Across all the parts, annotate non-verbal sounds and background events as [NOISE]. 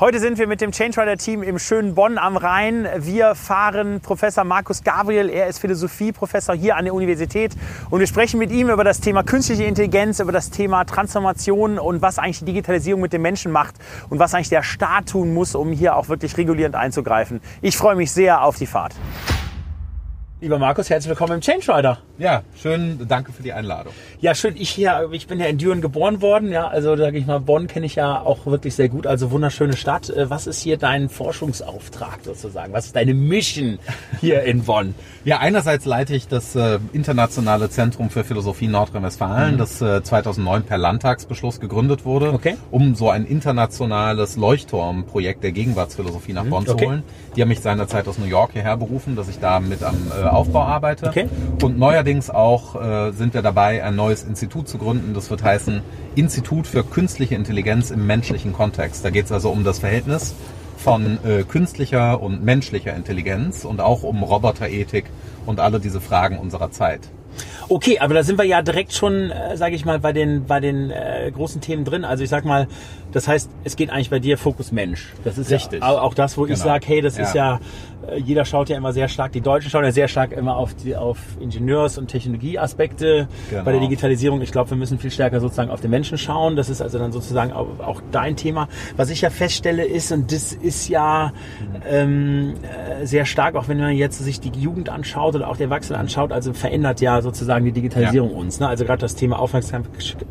Heute sind wir mit dem Change Rider Team im schönen Bonn am Rhein. Wir fahren Professor Markus Gabriel. Er ist Philosophieprofessor hier an der Universität. Und wir sprechen mit ihm über das Thema künstliche Intelligenz, über das Thema Transformation und was eigentlich die Digitalisierung mit dem Menschen macht und was eigentlich der Staat tun muss, um hier auch wirklich regulierend einzugreifen. Ich freue mich sehr auf die Fahrt. Lieber Markus, herzlich willkommen im Change Rider. Ja, schön, danke für die Einladung. Ja, schön. Ich hier, ich bin ja in Düren geboren worden, ja, also sage ich mal, Bonn kenne ich ja auch wirklich sehr gut, also wunderschöne Stadt. Äh, was ist hier dein Forschungsauftrag sozusagen? Was ist deine Mission hier in Bonn? [LAUGHS] Ja, einerseits leite ich das äh, Internationale Zentrum für Philosophie Nordrhein-Westfalen, mhm. das äh, 2009 per Landtagsbeschluss gegründet wurde, okay. um so ein internationales Leuchtturmprojekt der Gegenwartsphilosophie nach mhm. Bonn okay. zu holen. Die haben mich seinerzeit aus New York hierher berufen, dass ich da mit am äh, Aufbau arbeite. Okay. Und neuerdings auch äh, sind wir dabei, ein neues Institut zu gründen. Das wird heißen Institut für künstliche Intelligenz im menschlichen Kontext. Da geht es also um das Verhältnis von äh, künstlicher und menschlicher Intelligenz und auch um Roboterethik und alle diese Fragen unserer Zeit. Okay, aber da sind wir ja direkt schon, äh, sage ich mal, bei den bei den äh, großen Themen drin. Also ich sag mal, das heißt, es geht eigentlich bei dir Fokus Mensch. Das ist Richtig. Ja auch das, wo genau. ich sage, hey, das ja. ist ja äh, jeder schaut ja immer sehr stark, die Deutschen schauen ja sehr stark immer auf, die, auf Ingenieurs- und Technologieaspekte genau. bei der Digitalisierung. Ich glaube, wir müssen viel stärker sozusagen auf den Menschen schauen. Das ist also dann sozusagen auch, auch dein Thema. Was ich ja feststelle ist, und das ist ja ähm, äh, sehr stark, auch wenn man jetzt sich die Jugend anschaut oder auch die Erwachsene anschaut, also verändert ja sozusagen die Digitalisierung ja. uns. Ne? Also gerade das Thema Aufmerksam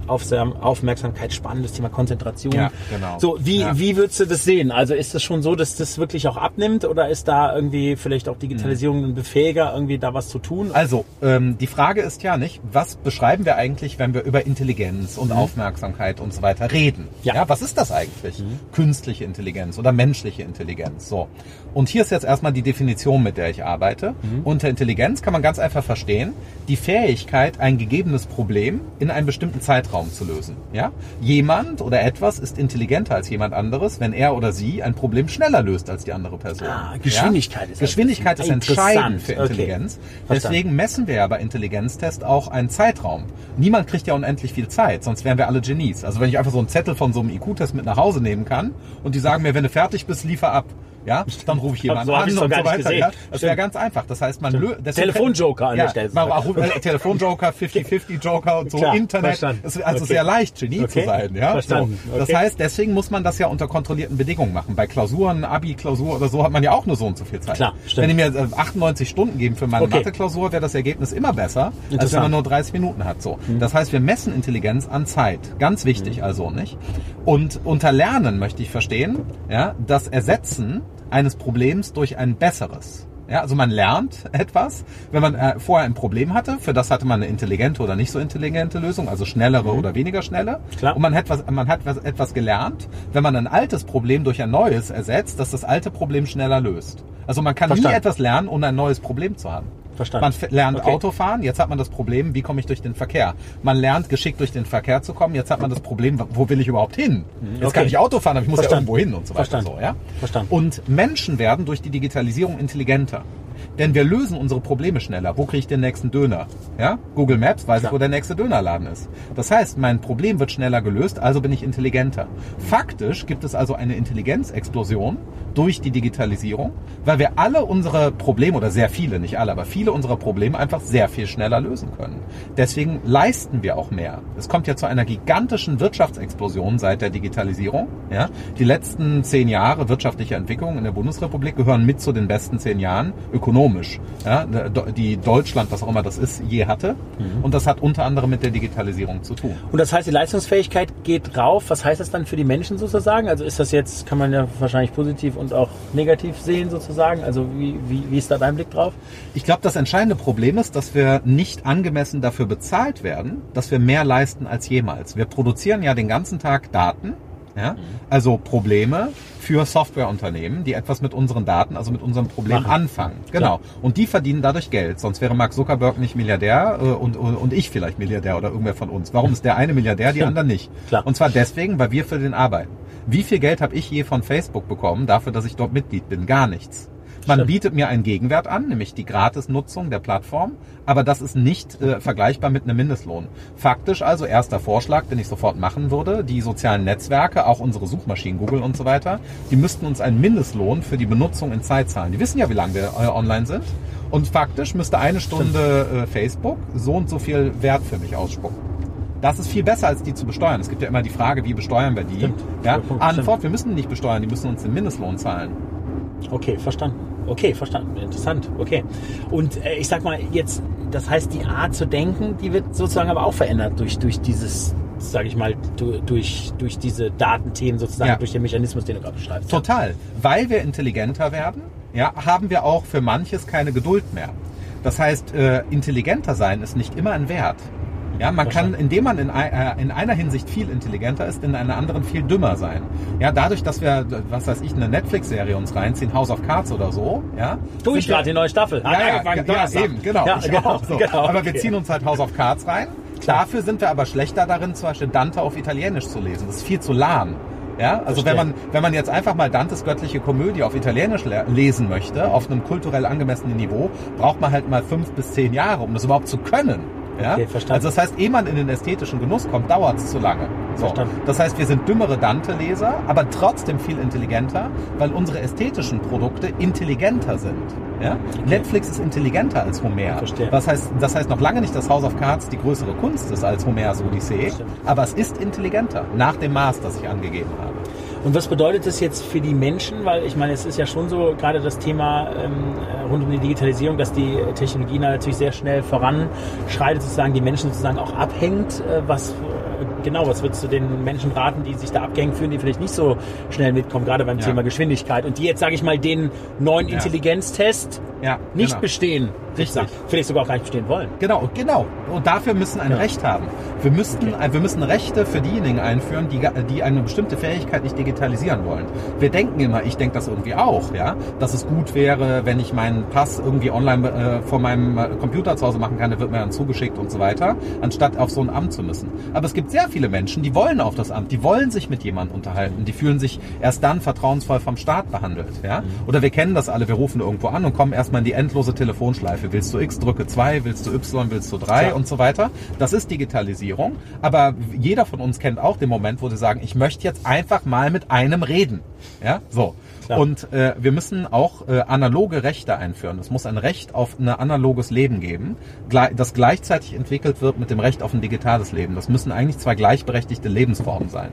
Aufmerksamkeit, spannendes Thema Konzentration. Ja, genau. So, wie, ja. wie würdest du das sehen? Also ist das schon so, dass das wirklich auch abnimmt oder ist da irgendwie vielleicht auch Digitalisierung mhm. ein Befähiger, irgendwie da was zu tun? Also, ähm, die Frage ist ja nicht, was beschreiben wir eigentlich, wenn wir über Intelligenz und mhm. Aufmerksamkeit und so weiter reden? Ja. ja was ist das eigentlich? Mhm. Künstliche Intelligenz oder menschliche Intelligenz? So. Und hier ist jetzt erstmal die Definition, mit der ich arbeite. Mhm. Unter Intelligenz kann man ganz einfach verstehen, die Fähigkeit, ein gegebenes Problem in einem bestimmten Zeitraum zu lösen. Ja? Jemand oder etwas ist intelligenter als jemand anderes, wenn er oder sie ein Problem schneller löst als die andere Person. Ah, Geschwindigkeit ja? ist Geschwindigkeit ist entscheidend für Intelligenz. Okay. Deswegen messen wir ja bei Intelligenztest auch einen Zeitraum. Niemand kriegt ja unendlich viel Zeit, sonst wären wir alle Genies. Also wenn ich einfach so einen Zettel von so einem IQ-Test mit nach Hause nehmen kann und die sagen mir, wenn du fertig bist, liefer ab ja, dann rufe ich jemanden so an und so weiter. Ja, das wäre ganz einfach. Das heißt, man löst Telefonjoker an ja, der Stelle. Äh, Telefonjoker, [LAUGHS] 50-50-Joker und so Klar, Internet. Verstanden. Es ist also okay. sehr leicht, Genie okay. zu sein. Ja, verstanden. So. Das heißt, deswegen muss man das ja unter kontrollierten Bedingungen machen. Bei Klausuren, Abi-Klausur oder so hat man ja auch nur so und so viel Zeit. Klar, stimmt. Wenn die mir 98 Stunden geben für meine okay. Mathe-Klausur, wäre das Ergebnis immer besser, als wenn man nur 30 Minuten hat. So. Mhm. Das heißt, wir messen Intelligenz an Zeit. Ganz wichtig mhm. also, nicht? Und unter Lernen möchte ich verstehen, ja, das Ersetzen eines Problems durch ein besseres. Ja, also man lernt [LAUGHS] etwas, wenn man äh, vorher ein Problem hatte, für das hatte man eine intelligente oder nicht so intelligente Lösung, also schnellere mhm. oder weniger schnelle. Klar. Und man hat, was, man hat was, etwas gelernt, wenn man ein altes Problem durch ein neues ersetzt, dass das alte Problem schneller löst. Also man kann Verstanden. nie etwas lernen, ohne ein neues Problem zu haben. Verstanden. Man lernt okay. Autofahren, jetzt hat man das Problem, wie komme ich durch den Verkehr. Man lernt geschickt durch den Verkehr zu kommen, jetzt hat man das Problem, wo will ich überhaupt hin? Mhm, jetzt kann ich Auto fahren, aber ich muss Verstanden. ja irgendwo hin und so weiter. Verstanden. So, ja? Verstanden. Und Menschen werden durch die Digitalisierung intelligenter. Denn wir lösen unsere Probleme schneller. Wo kriege ich den nächsten Döner? Ja? Google Maps weiß ich, wo der nächste Dönerladen ist. Das heißt, mein Problem wird schneller gelöst, also bin ich intelligenter. Faktisch gibt es also eine Intelligenzexplosion durch die Digitalisierung, weil wir alle unsere Probleme, oder sehr viele, nicht alle, aber viele unserer Probleme einfach sehr viel schneller lösen können. Deswegen leisten wir auch mehr. Es kommt ja zu einer gigantischen Wirtschaftsexplosion seit der Digitalisierung. Ja? Die letzten zehn Jahre wirtschaftliche Entwicklung in der Bundesrepublik gehören mit zu den besten zehn Jahren ökonomisch, ja? die Deutschland, was auch immer das ist, je hatte. Mhm. Und das hat unter anderem mit der Digitalisierung zu tun. Und das heißt, die Leistungsfähigkeit geht rauf. Was heißt das dann für die Menschen sozusagen? Also ist das jetzt, kann man ja wahrscheinlich positiv und auch negativ sehen sozusagen? Also wie, wie, wie ist da dein Blick drauf? Ich glaube, das entscheidende Problem ist, dass wir nicht angemessen dafür bezahlt werden, dass wir mehr leisten als jemals. Wir produzieren ja den ganzen Tag Daten Ja? Also Probleme für Softwareunternehmen, die etwas mit unseren Daten, also mit unserem Problem Machen. anfangen. Genau. Und die verdienen dadurch Geld. Sonst wäre Mark Zuckerberg nicht Milliardär äh, und, und, und ich vielleicht Milliardär oder irgendwer von uns. Warum ist der eine Milliardär, die anderen nicht? Klar. Und zwar deswegen, weil wir für den arbeiten. Wie viel Geld habe ich je von Facebook bekommen dafür, dass ich dort Mitglied bin? Gar nichts. Man Stimmt. bietet mir einen Gegenwert an, nämlich die Gratisnutzung der Plattform, aber das ist nicht äh, vergleichbar mit einem Mindestlohn. Faktisch also erster Vorschlag, den ich sofort machen würde, die sozialen Netzwerke, auch unsere Suchmaschinen, Google und so weiter, die müssten uns einen Mindestlohn für die Benutzung in Zeit zahlen. Die wissen ja, wie lange wir äh, online sind. Und faktisch müsste eine Stunde äh, Facebook so und so viel Wert für mich ausspucken. Das ist viel besser, als die zu besteuern. Es gibt ja immer die Frage, wie besteuern wir die? Stimmt. Ja? Antwort, wir müssen die nicht besteuern, die müssen uns den Mindestlohn zahlen. Okay, verstanden. Okay, verstanden. Interessant. Okay. Und äh, ich sag mal jetzt, das heißt, die Art zu denken, die wird sozusagen aber auch verändert durch, durch dieses, sage ich mal, du- durch, durch diese Datenthemen sozusagen, Ja. durch den Mechanismus, den du gerade beschreibst. Total. Weil wir intelligenter werden, ja, haben wir auch für manches keine Geduld mehr. Das heißt, äh, intelligenter sein ist nicht immer ein Wert. Ja, man kann, indem man in, äh, in einer Hinsicht viel intelligenter ist, in einer anderen viel dümmer sein. Ja, dadurch, dass wir, was weiß ich, eine Netflix-Serie uns reinziehen, House of Cards oder so, ja. Du, ich starte die neue Staffel. Hat ja, ja, angefangen, ja, Donnerstag. eben, genau. Ja, ich genau, auch so. genau, aber wir ziehen uns halt House of Cards rein. Klar. Dafür sind wir aber schlechter darin, zum Beispiel Dante auf Italienisch zu lesen. Das ist viel zu lahm. Ja, also Verstehe. wenn man, wenn man jetzt einfach mal Dantes göttliche Komödie auf Italienisch le lesen möchte, auf einem kulturell angemessenen Niveau, braucht man halt mal fünf bis zehn Jahre, um das überhaupt zu können. Ja? Okay, verstanden. Also das heißt, ehe man in den ästhetischen Genuss kommt, dauert es zu lange. So. Verstanden. Das heißt, wir sind dümmere Dante-Leser, aber trotzdem viel intelligenter, weil unsere ästhetischen Produkte intelligenter sind. Ja? Netflix ist intelligenter als Homer. Verstehe. Das heißt, das heißt noch lange nicht, dass House of Cards die größere Kunst ist als Homers Odyssee, aber es ist intelligenter, nach dem Maß, das ich angegeben habe. Und was bedeutet das jetzt für die Menschen? Weil ich meine, es ist ja schon so, gerade das Thema ähm, äh, rund um die Digitalisierung, dass die Technologie natürlich sehr schnell voranschreitet, sozusagen die Menschen sozusagen auch abhängt. Äh, was äh, genau, was würdest du den Menschen raten, die sich da abgehängt fühlen, die vielleicht nicht so schnell mitkommen, gerade beim Ja. Thema Geschwindigkeit und die jetzt, sage ich mal, den neuen Ja. Intelligenztest Ja, nicht genau. bestehen, sozusagen. vielleicht sogar auch gar nicht bestehen wollen. Genau, genau. Und dafür müssen ein Ja. Recht haben. Wir müssten, Okay. wir müssen Rechte für diejenigen einführen, die, die eine bestimmte Fähigkeit nicht digitalisieren wollen. Wir denken immer, ich denke das irgendwie auch, ja, dass es gut wäre, wenn ich meinen Pass irgendwie online äh, vor meinem äh, Computer zu Hause machen kann, der wird mir dann zugeschickt und so weiter, anstatt auf so ein Amt zu müssen. Aber es gibt sehr viele Menschen, die wollen auf das Amt, die wollen sich mit jemandem unterhalten, die fühlen sich erst dann vertrauensvoll vom Staat behandelt, ja. Mhm. Oder wir kennen das alle, wir rufen irgendwo an und kommen erstmal in die endlose Telefonschleife. Willst du X, drücke 2, willst du Y, willst du 3 Klar. und so weiter. Das ist Digitalisierung. Aber jeder von uns kennt auch den Moment, wo sie sagen, ich möchte jetzt einfach mal mit einem reden. Ja, so. Klar. Und äh, wir müssen auch äh, analoge Rechte einführen. Es muss ein Recht auf ein analoges Leben geben, das gleichzeitig entwickelt wird mit dem Recht auf ein digitales Leben. Das müssen eigentlich zwei gleichberechtigte Lebensformen sein.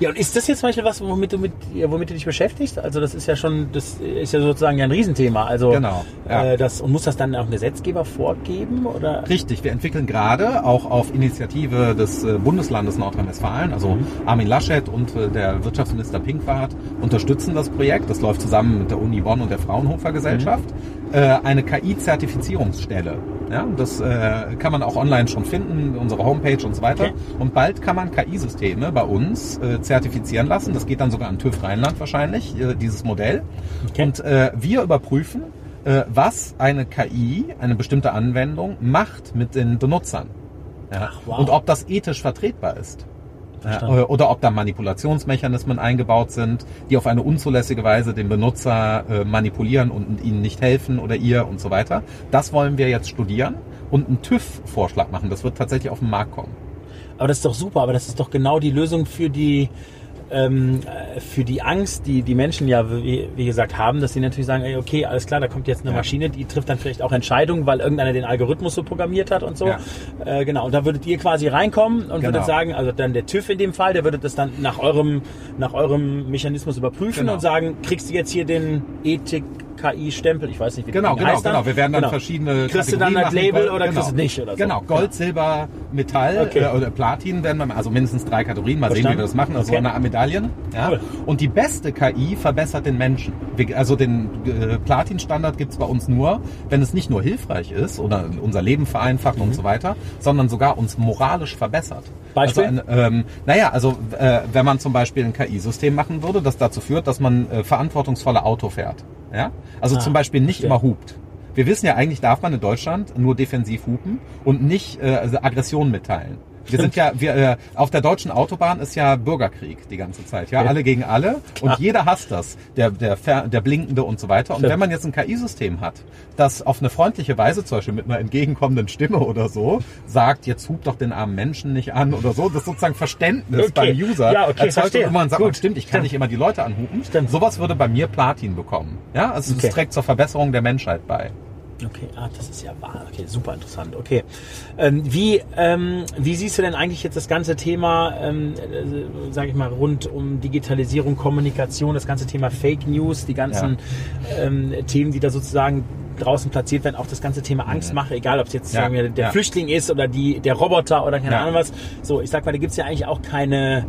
Ja, und ist das jetzt zum Beispiel was, womit du, mit, womit du dich beschäftigst? Also das ist ja schon, das ist ja sozusagen ja ein Riesenthema. Also Genau, ja. äh, das, und muss das dann auch ein Gesetzgeber vorgeben? Oder? Richtig, wir entwickeln gerade auch auf Initiative des äh, Bundeslandes Nordrhein-Westfalen, also Armin Laschet und äh, der Wirtschaftsminister Pinkwart unterstützen das Projekt. Das läuft zusammen mit der Uni Bonn und der Fraunhofer Gesellschaft. Äh, Eine KI-Zertifizierungsstelle. Ja, das äh, kann man auch online schon finden, unsere Homepage und so weiter. Okay. Und bald kann man KI-Systeme bei uns äh, zertifizieren lassen. Das geht dann sogar an TÜV Rheinland wahrscheinlich, äh, dieses Modell. Okay. Und äh, wir überprüfen, äh, was eine KI, eine bestimmte Anwendung, macht mit den Benutzern. Ja? Ach, wow. Und ob das ethisch vertretbar ist. Verstanden. äh, oder ob da Manipulationsmechanismen eingebaut sind, die auf eine unzulässige Weise den Benutzer äh, manipulieren und ihnen nicht helfen oder ihr und so weiter. Das wollen wir jetzt studieren und einen TÜV-Vorschlag machen. Das wird tatsächlich auf den Markt kommen. Aber das ist doch super, aber das ist doch genau die Lösung für die ähm, äh, für die Angst, die die Menschen ja, wie, wie gesagt, haben, dass sie natürlich sagen, ey, okay, alles klar, da kommt jetzt eine Ja. Maschine, die trifft dann vielleicht auch Entscheidungen, weil irgendeiner den Algorithmus so programmiert hat und so. Ja. Äh, genau, und da würdet ihr quasi reinkommen und Genau. würdet sagen, also dann der TÜV in dem Fall, der würde das dann nach eurem, nach eurem Mechanismus überprüfen Genau. und sagen, kriegst du jetzt hier den Ethik KI-Stempel, ich weiß nicht, wie genau, genau, heißt genau. Wir werden dann genau. verschiedene Kriegst du dann das Label Gold, oder genau. kriegst du nicht oder so? Genau, Gold, Silber, Metall okay. äh, oder Platin werden wir, also mindestens drei Kategorien. Mal Verstanden. sehen, wie wir das machen. Also okay. eine Medaillen. Ja? Cool. Und die beste KI verbessert den Menschen. Also den äh, Platin-Standard gibt es bei uns nur, wenn es nicht nur hilfreich ist oder unser Leben vereinfacht mhm. und so weiter, sondern sogar uns moralisch verbessert. Beispiel? Also ein, ähm, naja, also äh, wenn man zum Beispiel ein KI-System machen würde, das dazu führt, dass man äh, verantwortungsvolle Auto fährt. Ja? Also ah, zum Beispiel nicht verstehe. immer hupt. Wir wissen ja eigentlich, darf man in Deutschland nur defensiv hupen und nicht äh, also Aggression mitteilen. Wir sind ja, wir, äh, auf der deutschen Autobahn ist ja Bürgerkrieg die ganze Zeit. Ja, ja. alle gegen alle und Ach. jeder hasst das. Der, der, der Blinkende und so weiter. Und Stimmt. wenn man jetzt ein KI-System hat, das auf eine freundliche Weise, zum Beispiel mit einer entgegenkommenden Stimme oder so, sagt, jetzt hupt doch den armen Menschen nicht an oder so, das ist sozusagen Verständnis okay. beim User ja, okay, erzeugt und man sagt, Gut. stimmt, ich kann stimmt. nicht immer die Leute anhupen. Stimmt. Sowas würde bei mir Platin bekommen. Ja, also es okay. trägt zur Verbesserung der Menschheit bei. Okay, ah, das ist ja wahr. Okay, super interessant. Okay, ähm, wie ähm, wie siehst du denn eigentlich jetzt das ganze Thema, ähm, äh, sage ich mal, rund um Digitalisierung, Kommunikation, das ganze Thema Fake News, die ganzen ja. ähm, Themen, die da sozusagen draußen platziert werden, auch das ganze Thema Angst mache, egal ob es jetzt ja. der ja. Flüchtling ist oder die der Roboter oder keine Ahnung was. So, ich sag mal, da gibt's ja eigentlich auch keine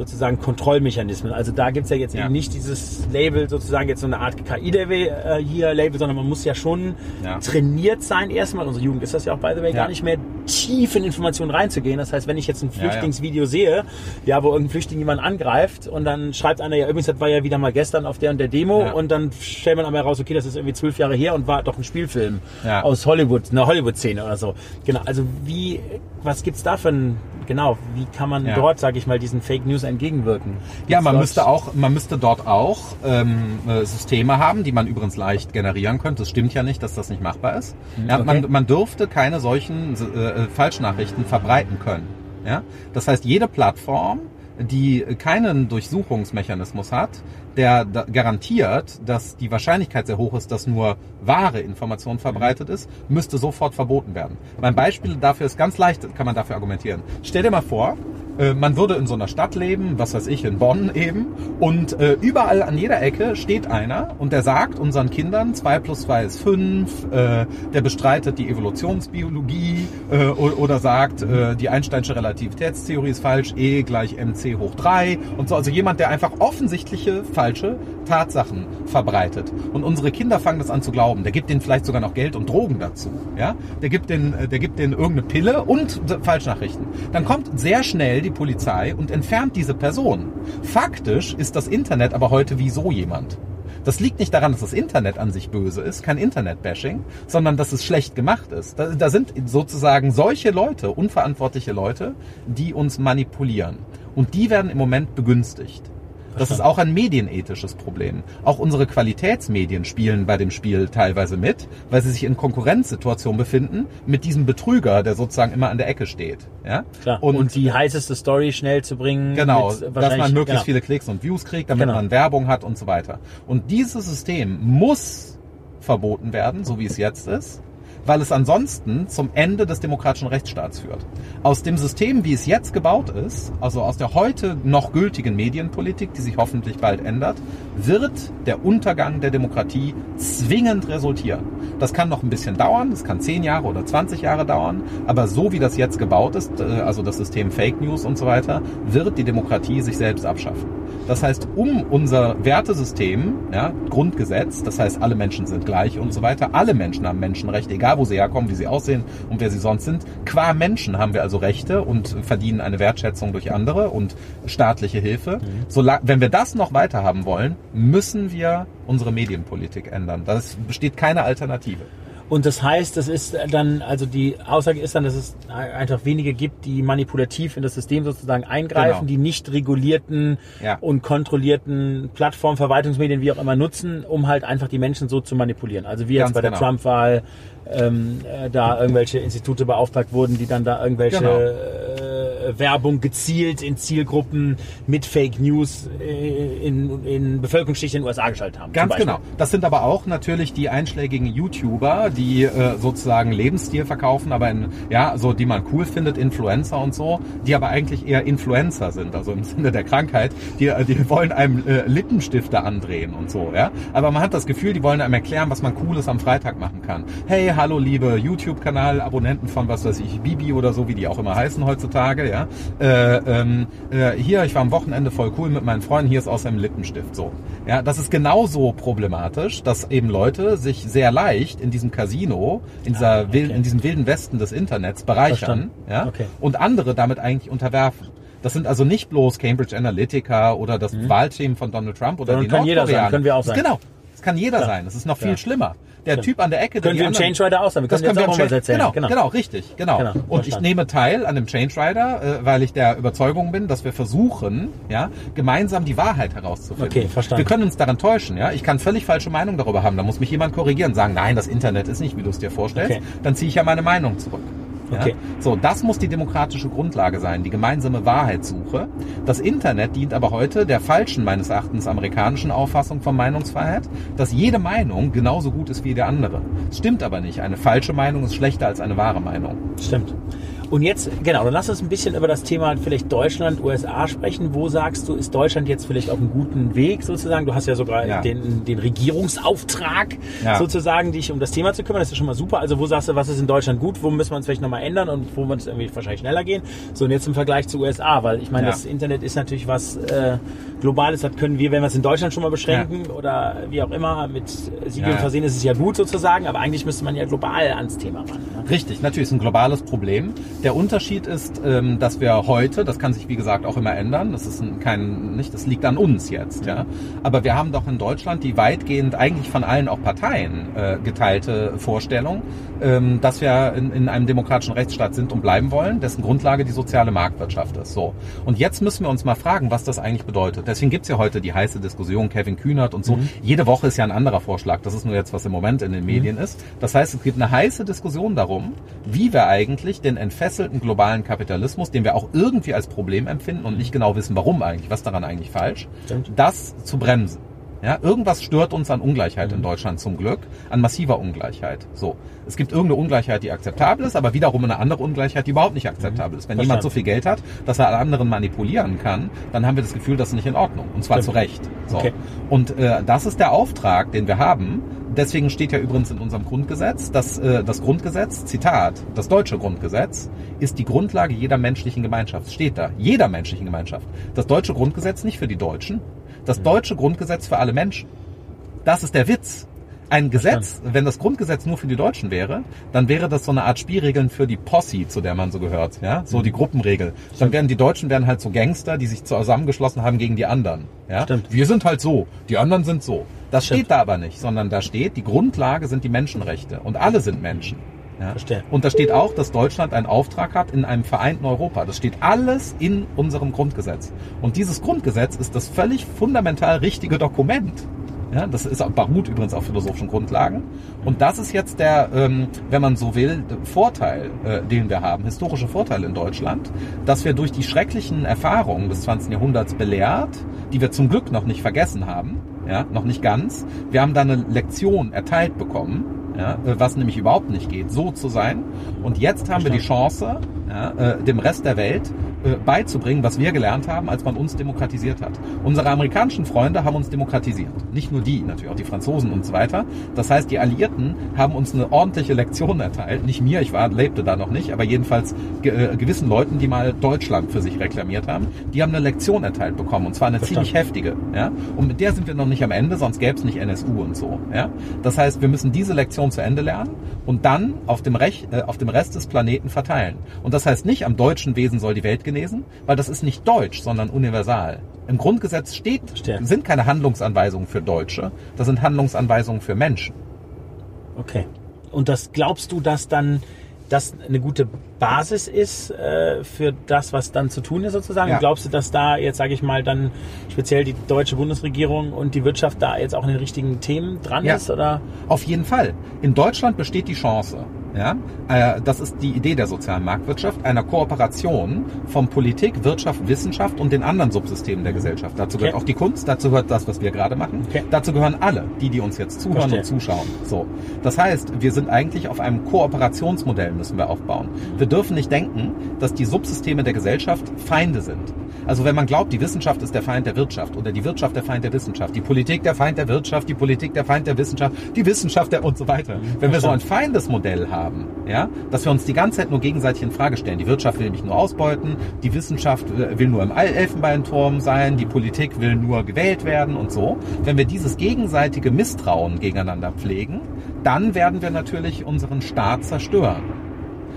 sozusagen Kontrollmechanismen. Also da gibt es ja jetzt ja. eben nicht dieses Label, sozusagen jetzt so eine Art KI-Label äh, hier Label, sondern man muss ja schon trainiert sein erstmal. Unsere Jugend ist das ja auch by the way gar nicht mehr tief in Informationen reinzugehen. Das heißt, wenn ich jetzt ein Flüchtlingsvideo sehe, ja, wo irgendein Flüchtling jemand angreift und dann schreibt einer ja übrigens, das war ja wieder mal gestern auf der und der Demo und dann stellt man aber raus, okay, das ist irgendwie zwölf Jahre her und war doch ein Spielfilm aus Hollywood, eine Hollywood-Szene oder so. Genau. Also wie, was gibt's da für ein genau, wie kann man dort, sage ich mal, diesen Fake News entgegenwirken? ja, man müsste auch, man müsste dort auch ähm, äh, Systeme haben, die man übrigens leicht generieren könnte. Es stimmt ja nicht, dass das nicht machbar ist. Mhm, ja, okay. man, man dürfte keine solchen äh, Falschnachrichten verbreiten können. Ja? Das heißt, jede Plattform, die keinen Durchsuchungsmechanismus hat, der garantiert, dass die Wahrscheinlichkeit sehr hoch ist, dass nur wahre Information verbreitet ist, müsste sofort verboten werden. Mein Beispiel dafür ist ganz leicht, kann man dafür argumentieren. Stell dir mal vor, äh, man würde in so einer Stadt leben, was weiß ich, in Bonn eben, und äh, überall an jeder Ecke steht einer und der sagt unseren Kindern, 2 plus 2 ist 5, äh, der bestreitet die Evolutionsbiologie oder sagt, die Einsteinsche Relativitätstheorie ist falsch, E gleich mc hoch 3 und so. Also jemand, der einfach offensichtliche falsche Tatsachen verbreitet. Und unsere Kinder fangen das an zu glauben. Der gibt denen vielleicht sogar noch Geld und Drogen dazu. Ja? Der gibt denen, der gibt denen irgendeine Pille und Falschnachrichten. Dann kommt sehr schnell die Polizei und entfernt diese Person. Faktisch ist das Internet aber heute wie so jemand. Das liegt nicht daran, dass das Internet an sich böse ist, kein Internet-Bashing, sondern dass es schlecht gemacht ist. Da, da sind sozusagen solche Leute, unverantwortliche Leute, die uns manipulieren. Und die werden im Moment begünstigt. Das ist auch ein medienethisches Problem. Auch unsere Qualitätsmedien spielen bei dem Spiel teilweise mit, weil sie sich in Konkurrenzsituationen befinden mit diesem Betrüger, der sozusagen immer an der Ecke steht. Ja? Klar. Und, und die heißeste Story schnell zu bringen. Genau, dass man möglichst genau. viele Klicks und Views kriegt, damit genau. man Werbung hat und so weiter. Und dieses System muss verboten werden, so wie es jetzt ist weil es ansonsten zum Ende des demokratischen Rechtsstaats führt. Aus dem System, wie es jetzt gebaut ist, also aus der heute noch gültigen Medienpolitik, die sich hoffentlich bald ändert, wird der Untergang der Demokratie zwingend resultieren. Das kann noch ein bisschen dauern, das kann 10 Jahre oder 20 Jahre dauern, aber so wie das jetzt gebaut ist, äh, also das System Fake News und so weiter, wird die Demokratie sich selbst abschaffen. Das heißt, um unser Wertesystem, ja, Grundgesetz, das heißt, alle Menschen sind gleich und so weiter, alle Menschen haben Menschenrechte, egal wo sie herkommen, wie sie aussehen und wer sie sonst sind. Qua Menschen haben wir also Rechte und verdienen eine Wertschätzung durch andere und staatliche Hilfe. Mhm. So, wenn wir das noch weiter haben wollen, müssen wir unsere Medienpolitik ändern. Das besteht keine Alternative. Und das heißt, das ist dann, also die Aussage ist dann, dass es einfach wenige gibt, die manipulativ in das System sozusagen eingreifen, genau. die nicht regulierten ja. und kontrollierten Plattformen, Verwaltungsmedien, wie auch immer nutzen, um halt einfach die Menschen so zu manipulieren. Also wie jetzt bei der genau. Trump-Wahl ähm, äh, da irgendwelche Institute beauftragt wurden, die dann da irgendwelche genau. äh, Werbung gezielt in Zielgruppen mit Fake News äh, in, in Bevölkerungsschichten in den USA geschaltet haben. Ganz genau. Das sind aber auch natürlich die einschlägigen YouTuber, die äh, sozusagen Lebensstil verkaufen, aber in, ja, so die man cool findet, Influencer und so, die aber eigentlich eher Influencer sind, also im [LAUGHS] Sinne der Krankheit, die, äh, die wollen einem äh, Lippenstifte andrehen und so, ja. Aber man hat das Gefühl, die wollen einem erklären, was man Cooles am Freitag machen kann. Hey, hallo liebe YouTube-Kanal, Abonnenten von was weiß ich, Bibi oder so, wie die auch immer heißen heutzutage, ja. Äh, ähm, äh, hier, ich war am Wochenende voll cool mit meinen Freunden, hier ist aus einem Lippenstift, so. Ja, das ist genauso problematisch, dass eben Leute sich sehr leicht in diesem Casino, in, dieser ah, okay. in diesem wilden Westen des Internets bereichern, ja, okay. und andere damit eigentlich unterwerfen. Das sind also nicht bloß Cambridge Analytica oder das mhm. Wahlteam von Donald Trump oder Sondern die kann jeder sein, können wir auch sein. Genau, das kann jeder ja. sein. Das ist noch viel ja. schlimmer der Stimmt. Typ an der Ecke. Können wir im Change Rider auch sein. Wir können das können wir auch mal erzählen. Genau, genau, genau, richtig, genau. genau und ich nehme teil an dem Change Rider, äh, weil ich der Überzeugung bin, dass wir versuchen, ja, gemeinsam die Wahrheit herauszufinden. Okay, verstanden. Wir können uns daran täuschen, ja. Ich kann völlig falsche Meinung darüber haben. Da muss mich jemand korrigieren, sagen, nein, das Internet ist nicht, wie du es dir vorstellst. Okay. Dann ziehe ich ja meine Meinung zurück. Okay. Ja? So, das muss die demokratische Grundlage sein, die gemeinsame Wahrheitssuche. Das Internet dient aber heute der falschen, meines Erachtens, amerikanischen Auffassung von Meinungsfreiheit, dass jede Meinung genauso gut ist wie die andere. Das stimmt aber nicht. Eine falsche Meinung ist schlechter als eine wahre Meinung. Stimmt. Und jetzt, genau, dann lass uns ein bisschen über das Thema vielleicht Deutschland, USA sprechen. Wo sagst du, ist Deutschland jetzt vielleicht auf einem guten Weg sozusagen? Du hast ja sogar ja. Den, den Regierungsauftrag ja. sozusagen, dich um das Thema zu kümmern. Das ist schon mal super. Also wo sagst du, was ist in Deutschland gut? Wo müssen wir uns vielleicht nochmal ändern und wo wird es irgendwie wahrscheinlich schneller gehen? So, und jetzt im Vergleich zu USA, weil ich meine, ja. das Internet ist natürlich was äh, Globales. Das können wir, wenn wir es in Deutschland schon mal beschränken oder wie auch immer, mit Siegeln versehen ist es ja gut sozusagen, aber eigentlich müsste man ja global ans Thema ran. Ne? Richtig, natürlich ist ein globales Problem. Der Unterschied ist, ähm, dass wir heute, das kann sich wie gesagt auch immer ändern, das ist kein, nicht, das liegt an uns jetzt, ja. Aber wir haben doch in Deutschland die weitgehend eigentlich von allen auch Parteien äh, geteilte Vorstellung, ähm, dass wir in, in einem demokratischen Rechtsstaat sind und bleiben wollen, dessen Grundlage die soziale Marktwirtschaft ist. So. Und jetzt müssen wir uns mal fragen, was das eigentlich bedeutet. Deswegen gibt's ja heute die heiße Diskussion, Kevin Kühnert und so. Mhm. Jede Woche ist ja ein anderer Vorschlag. Das ist nur jetzt, was im Moment in den Medien mhm. ist. Das heißt, es gibt eine heiße Diskussion darum, wie wir eigentlich den entfesselten entfesselten globalen Kapitalismus, den wir auch irgendwie als Problem empfinden und nicht genau wissen, warum eigentlich, was daran eigentlich falsch, Stimmt. das zu bremsen. Ja, irgendwas stört uns an Ungleichheit mhm. in Deutschland zum Glück, an massiver Ungleichheit. So, es gibt irgendeine Ungleichheit, die akzeptabel ist, aber wiederum eine andere Ungleichheit, die überhaupt nicht akzeptabel ist. Wenn Verstanden. jemand so viel Geld hat, dass er alle anderen manipulieren kann, dann haben wir das Gefühl, das ist nicht in Ordnung. Und zwar Stimmt. zu Recht. So. Okay. Und äh, das ist der Auftrag, den wir haben, Deswegen steht ja übrigens in unserem Grundgesetz, dass äh, das Grundgesetz, Zitat, das deutsche Grundgesetz ist die Grundlage jeder menschlichen Gemeinschaft. Steht da. Jeder menschlichen Gemeinschaft. Das deutsche Grundgesetz nicht für die Deutschen. Das deutsche Grundgesetz für alle Menschen. Das ist der Witz. Ein Gesetz, wenn das Grundgesetz nur für die Deutschen wäre, dann wäre das so eine Art Spielregeln für die Posse, zu der man so gehört, ja, so die Gruppenregel. Dann wären die Deutschen wären halt so Gangster, die sich zusammengeschlossen haben gegen die anderen, ja. Stimmt. Wir sind halt so, die anderen sind so. Das Stimmt. steht da aber nicht, sondern da steht, die Grundlage sind die Menschenrechte und alle sind Menschen. Ja. Verstehe. Und da steht auch, dass Deutschland einen Auftrag hat in einem vereinten Europa. Das steht alles in unserem Grundgesetz. Und dieses Grundgesetz ist das völlig fundamental richtige Dokument. Ja, das ist beruht übrigens auf philosophischen Grundlagen. Und das ist jetzt der, ähm, wenn man so will, Vorteil, äh, den wir haben, historische Vorteil in Deutschland, dass wir durch die schrecklichen Erfahrungen des 20. Jahrhunderts belehrt, die wir zum Glück noch nicht vergessen haben, ja, noch nicht ganz. Wir haben da eine Lektion erteilt bekommen, ja, was nämlich überhaupt nicht geht, so zu sein. Und jetzt haben wir die Chance, ja, äh, dem Rest der Welt äh, beizubringen, was wir gelernt haben, als man uns demokratisiert hat. Unsere amerikanischen Freunde haben uns demokratisiert. Nicht nur die, natürlich auch die Franzosen und so weiter. Das heißt, die Alliierten haben uns eine ordentliche Lektion erteilt. Nicht mir, ich war, lebte da noch nicht, aber jedenfalls äh, gewissen Leuten, die mal Deutschland für sich reklamiert haben, die haben eine Lektion erteilt bekommen. Und zwar eine Verstanden. ziemlich heftige. Ja? Und mit der sind wir noch nicht am Ende, sonst gäbe es nicht NSU und so. Ja? Das heißt, wir müssen diese Lektion zu Ende lernen und dann auf dem, Rech, äh, auf dem Rest des Planeten verteilen. Und das heißt nicht, am deutschen Wesen soll die Welt genesen, weil das ist nicht deutsch, sondern universal. Im Grundgesetz steht, Verstehe. sind keine Handlungsanweisungen für Deutsche, das sind Handlungsanweisungen für Menschen. Okay. Und das glaubst du, dass dann das eine gute Basis ist äh, für das, was dann zu tun ist sozusagen? Ja. Glaubst du, dass da jetzt, sage ich mal, dann speziell die deutsche Bundesregierung und die Wirtschaft da jetzt auch in den richtigen Themen dran ja. ist? Oder? Auf jeden Fall. In Deutschland besteht die Chance, Ja, äh, das ist die Idee der sozialen Marktwirtschaft, einer Kooperation von Politik, Wirtschaft, Wissenschaft und den anderen Subsystemen der Gesellschaft. Dazu gehört okay. auch die Kunst, dazu gehört das, was wir gerade machen. Okay. Dazu gehören alle, die, die uns jetzt zuhören Verstehe. und zuschauen. So, das heißt, wir sind eigentlich auf einem Kooperationsmodell müssen wir aufbauen. Wir dürfen nicht denken, dass die Subsysteme der Gesellschaft Feinde sind. Also wenn man glaubt, die Wissenschaft ist der Feind der Wirtschaft oder die Wirtschaft der Feind der Wissenschaft, die Politik der Feind der Wirtschaft, die Politik der Feind der Wissenschaft, die Wissenschaft der und so weiter. Wenn wir so ein Feindesmodell haben, ja, dass wir uns die ganze Zeit nur gegenseitig in Frage stellen. Die Wirtschaft will mich nur ausbeuten, die Wissenschaft will nur im Elfenbeinturm sein, die Politik will nur gewählt werden und so. Wenn wir dieses gegenseitige Misstrauen gegeneinander pflegen, dann werden wir natürlich unseren Staat zerstören.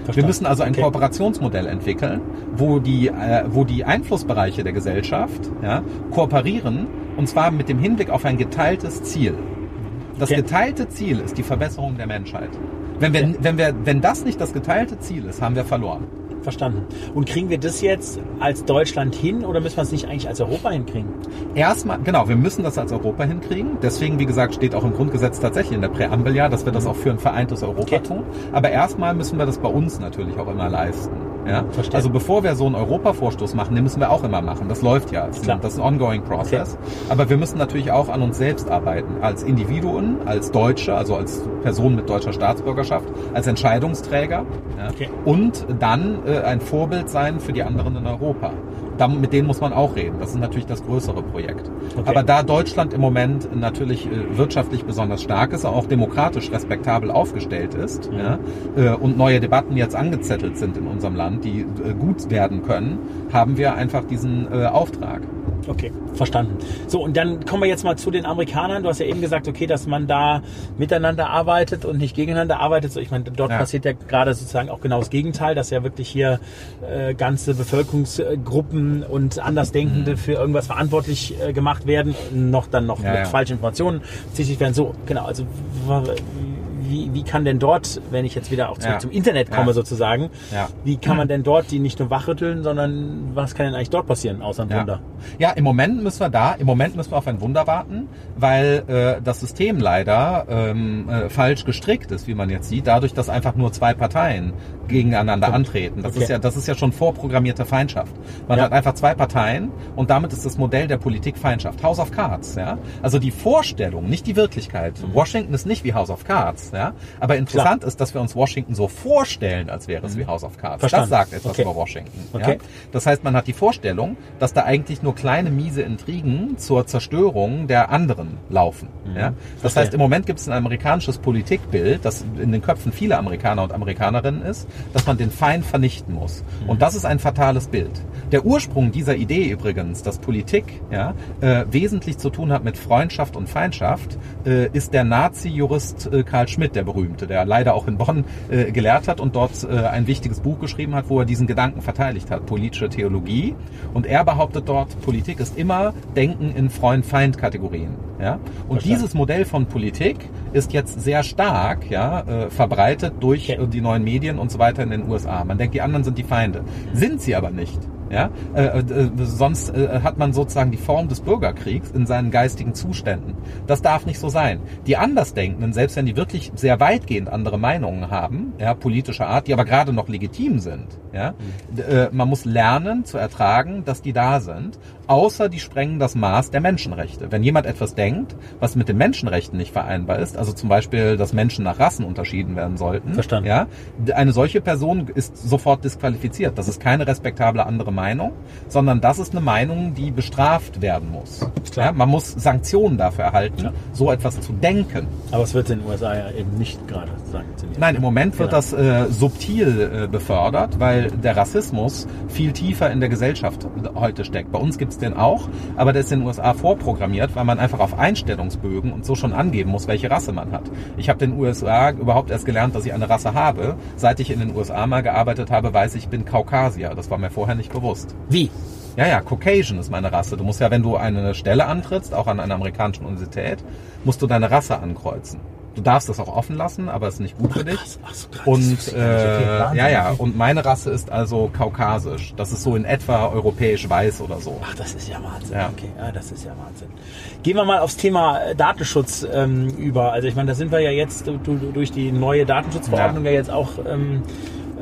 Verstanden. Wir müssen also ein okay. Kooperationsmodell entwickeln, wo die, äh, wo die Einflussbereiche der Gesellschaft ja, kooperieren und zwar mit dem Hinblick auf ein geteiltes Ziel. Das okay. geteilte Ziel ist die Verbesserung der Menschheit. Wenn, wir, wenn, wir, wenn das nicht das geteilte Ziel ist, haben wir verloren. Verstanden. Und kriegen wir das jetzt als Deutschland hin oder müssen wir es nicht eigentlich als Europa hinkriegen? Erstmal, genau, wir müssen das als Europa hinkriegen. Deswegen, wie gesagt, steht auch im Grundgesetz tatsächlich in der Präambel ja, dass wir das auch für ein vereintes Europa okay. tun. Aber erstmal müssen wir das bei uns natürlich auch immer leisten. Ja? Verstehe. Also bevor wir so einen Europavorstoß machen, den müssen wir auch immer machen. Das läuft ja. Das, Klar. das ist ein ongoing process. Okay. Aber wir müssen natürlich auch an uns selbst arbeiten. Als Individuen, als Deutsche, also als Person mit deutscher Staatsbürgerschaft, als Entscheidungsträger. Ja? Okay. Und dann äh, ein Vorbild sein für die anderen in Europa da, mit denen muss man auch reden. Das ist natürlich das größere Projekt. Okay. Aber da Deutschland im Moment natürlich äh, wirtschaftlich besonders stark ist, auch demokratisch respektabel aufgestellt ist mhm. ja, äh, und neue Debatten jetzt angezettelt sind in unserem Land, die äh, gut werden können, haben wir einfach diesen äh, Auftrag. Okay, verstanden. So, und dann kommen wir jetzt mal zu den Amerikanern. Du hast ja eben gesagt, okay, dass man da miteinander arbeitet und nicht gegeneinander arbeitet. So, ich meine, dort ja. passiert ja gerade sozusagen auch genau das Gegenteil, dass ja wirklich hier äh, ganze Bevölkerungsgruppen und Andersdenkende mhm. für irgendwas verantwortlich äh, gemacht werden, noch dann noch ja, mit ja. falschen Informationen sich werden. So, genau, also wie, wie kann denn dort, wenn ich jetzt wieder auch zurück ja. zum Internet komme ja. sozusagen, ja. wie kann man denn dort die nicht nur wachrütteln, sondern was kann denn eigentlich dort passieren, außer ein Wunder? Ja, im Moment müssen wir da, im Moment müssen wir auf ein Wunder warten, weil äh, das System leider ähm, äh, falsch gestrickt ist, wie man jetzt sieht, dadurch, dass einfach nur zwei Parteien gegeneinander Stimmt. antreten. Das okay. ist ja, das ist ja schon vorprogrammierte Feindschaft. Man hat einfach zwei Parteien und damit ist das Modell der Politik Feindschaft. House of Cards, ja. Also die Vorstellung, nicht die Wirklichkeit. Mhm. Washington ist nicht wie House of Cards, ja. Aber interessant Klar. ist, dass wir uns Washington so vorstellen, als wäre es mhm. wie House of Cards. Verstanden. Das sagt etwas okay. über Washington. Okay. Ja? Das heißt, man hat die Vorstellung, dass da eigentlich nur kleine miese Intrigen zur Zerstörung der anderen laufen. Mhm. Ja? Das Verstehe. heißt, im Moment gibt es ein amerikanisches Politikbild, das in den Köpfen vieler Amerikaner und Amerikanerinnen ist, dass man den Feind vernichten muss. Mhm. Und das ist ein fatales Bild. Der Ursprung dieser Idee übrigens, dass Politik ja, äh, wesentlich zu tun hat mit Freundschaft und Feindschaft, äh, ist der Nazi-Jurist äh, Karl Schmidt Schmidt, der berühmte, der leider auch in Bonn äh, gelehrt hat und dort äh, ein wichtiges Buch geschrieben hat, wo er diesen Gedanken verteidigt hat, politische Theologie. Und er behauptet dort, Politik ist immer Denken in Freund-Feind-Kategorien. Ja? Und Verstanden. dieses Modell von Politik ist jetzt sehr stark ja, äh, verbreitet durch okay. die neuen Medien und so weiter in den USA. Man denkt, die anderen sind die Feinde. Sind sie aber nicht. Ja? Äh, äh, sonst äh, hat man sozusagen die Form des Bürgerkriegs in seinen geistigen Zuständen. Das darf nicht so sein. Die Andersdenkenden, selbst wenn die wirklich sehr weitgehend andere Meinungen haben, ja, politischer Art, die aber gerade noch legitim sind, ja, mhm. äh, man muss lernen zu ertragen, dass die da sind außer die sprengen das Maß der Menschenrechte. Wenn jemand etwas denkt, was mit den Menschenrechten nicht vereinbar ist, also zum Beispiel, dass Menschen nach Rassen unterschieden werden sollten, Verstanden. ja, eine solche Person ist sofort disqualifiziert. Das ist keine respektable andere Meinung, sondern das ist eine Meinung, die bestraft werden muss. Ja, man muss Sanktionen dafür erhalten, ja. so etwas zu denken. Aber es wird in den USA ja eben nicht gerade sanktioniert. Nein, im Moment wird genau. das äh, subtil äh, befördert, weil der Rassismus viel tiefer in der Gesellschaft heute steckt. Bei uns gibt es den auch, aber der ist in den USA vorprogrammiert, weil man einfach auf Einstellungsbögen und so schon angeben muss, welche Rasse man hat. Ich habe in den USA überhaupt erst gelernt, dass ich eine Rasse habe. Seit ich in den USA mal gearbeitet habe, weiß ich, ich bin Kaukasier. Das war mir vorher nicht bewusst. Wie? Ja, ja, Caucasian ist meine Rasse. Du musst ja, wenn du eine Stelle antrittst, auch an einer amerikanischen Universität, musst du deine Rasse ankreuzen. Du darfst das auch offen lassen, aber es ist nicht gut für dich. Ach so, krass. Und äh, ja, ja. Und meine Rasse ist also kaukasisch. Das ist so in etwa europäisch weiß oder so. Ach, das ist ja Wahnsinn. Ja. Okay, ja, das ist ja Wahnsinn. Gehen wir mal aufs Thema äh, Datenschutz ähm, über. Also ich meine, da sind wir ja jetzt durch die neue Datenschutzverordnung ja, ja jetzt auch ähm,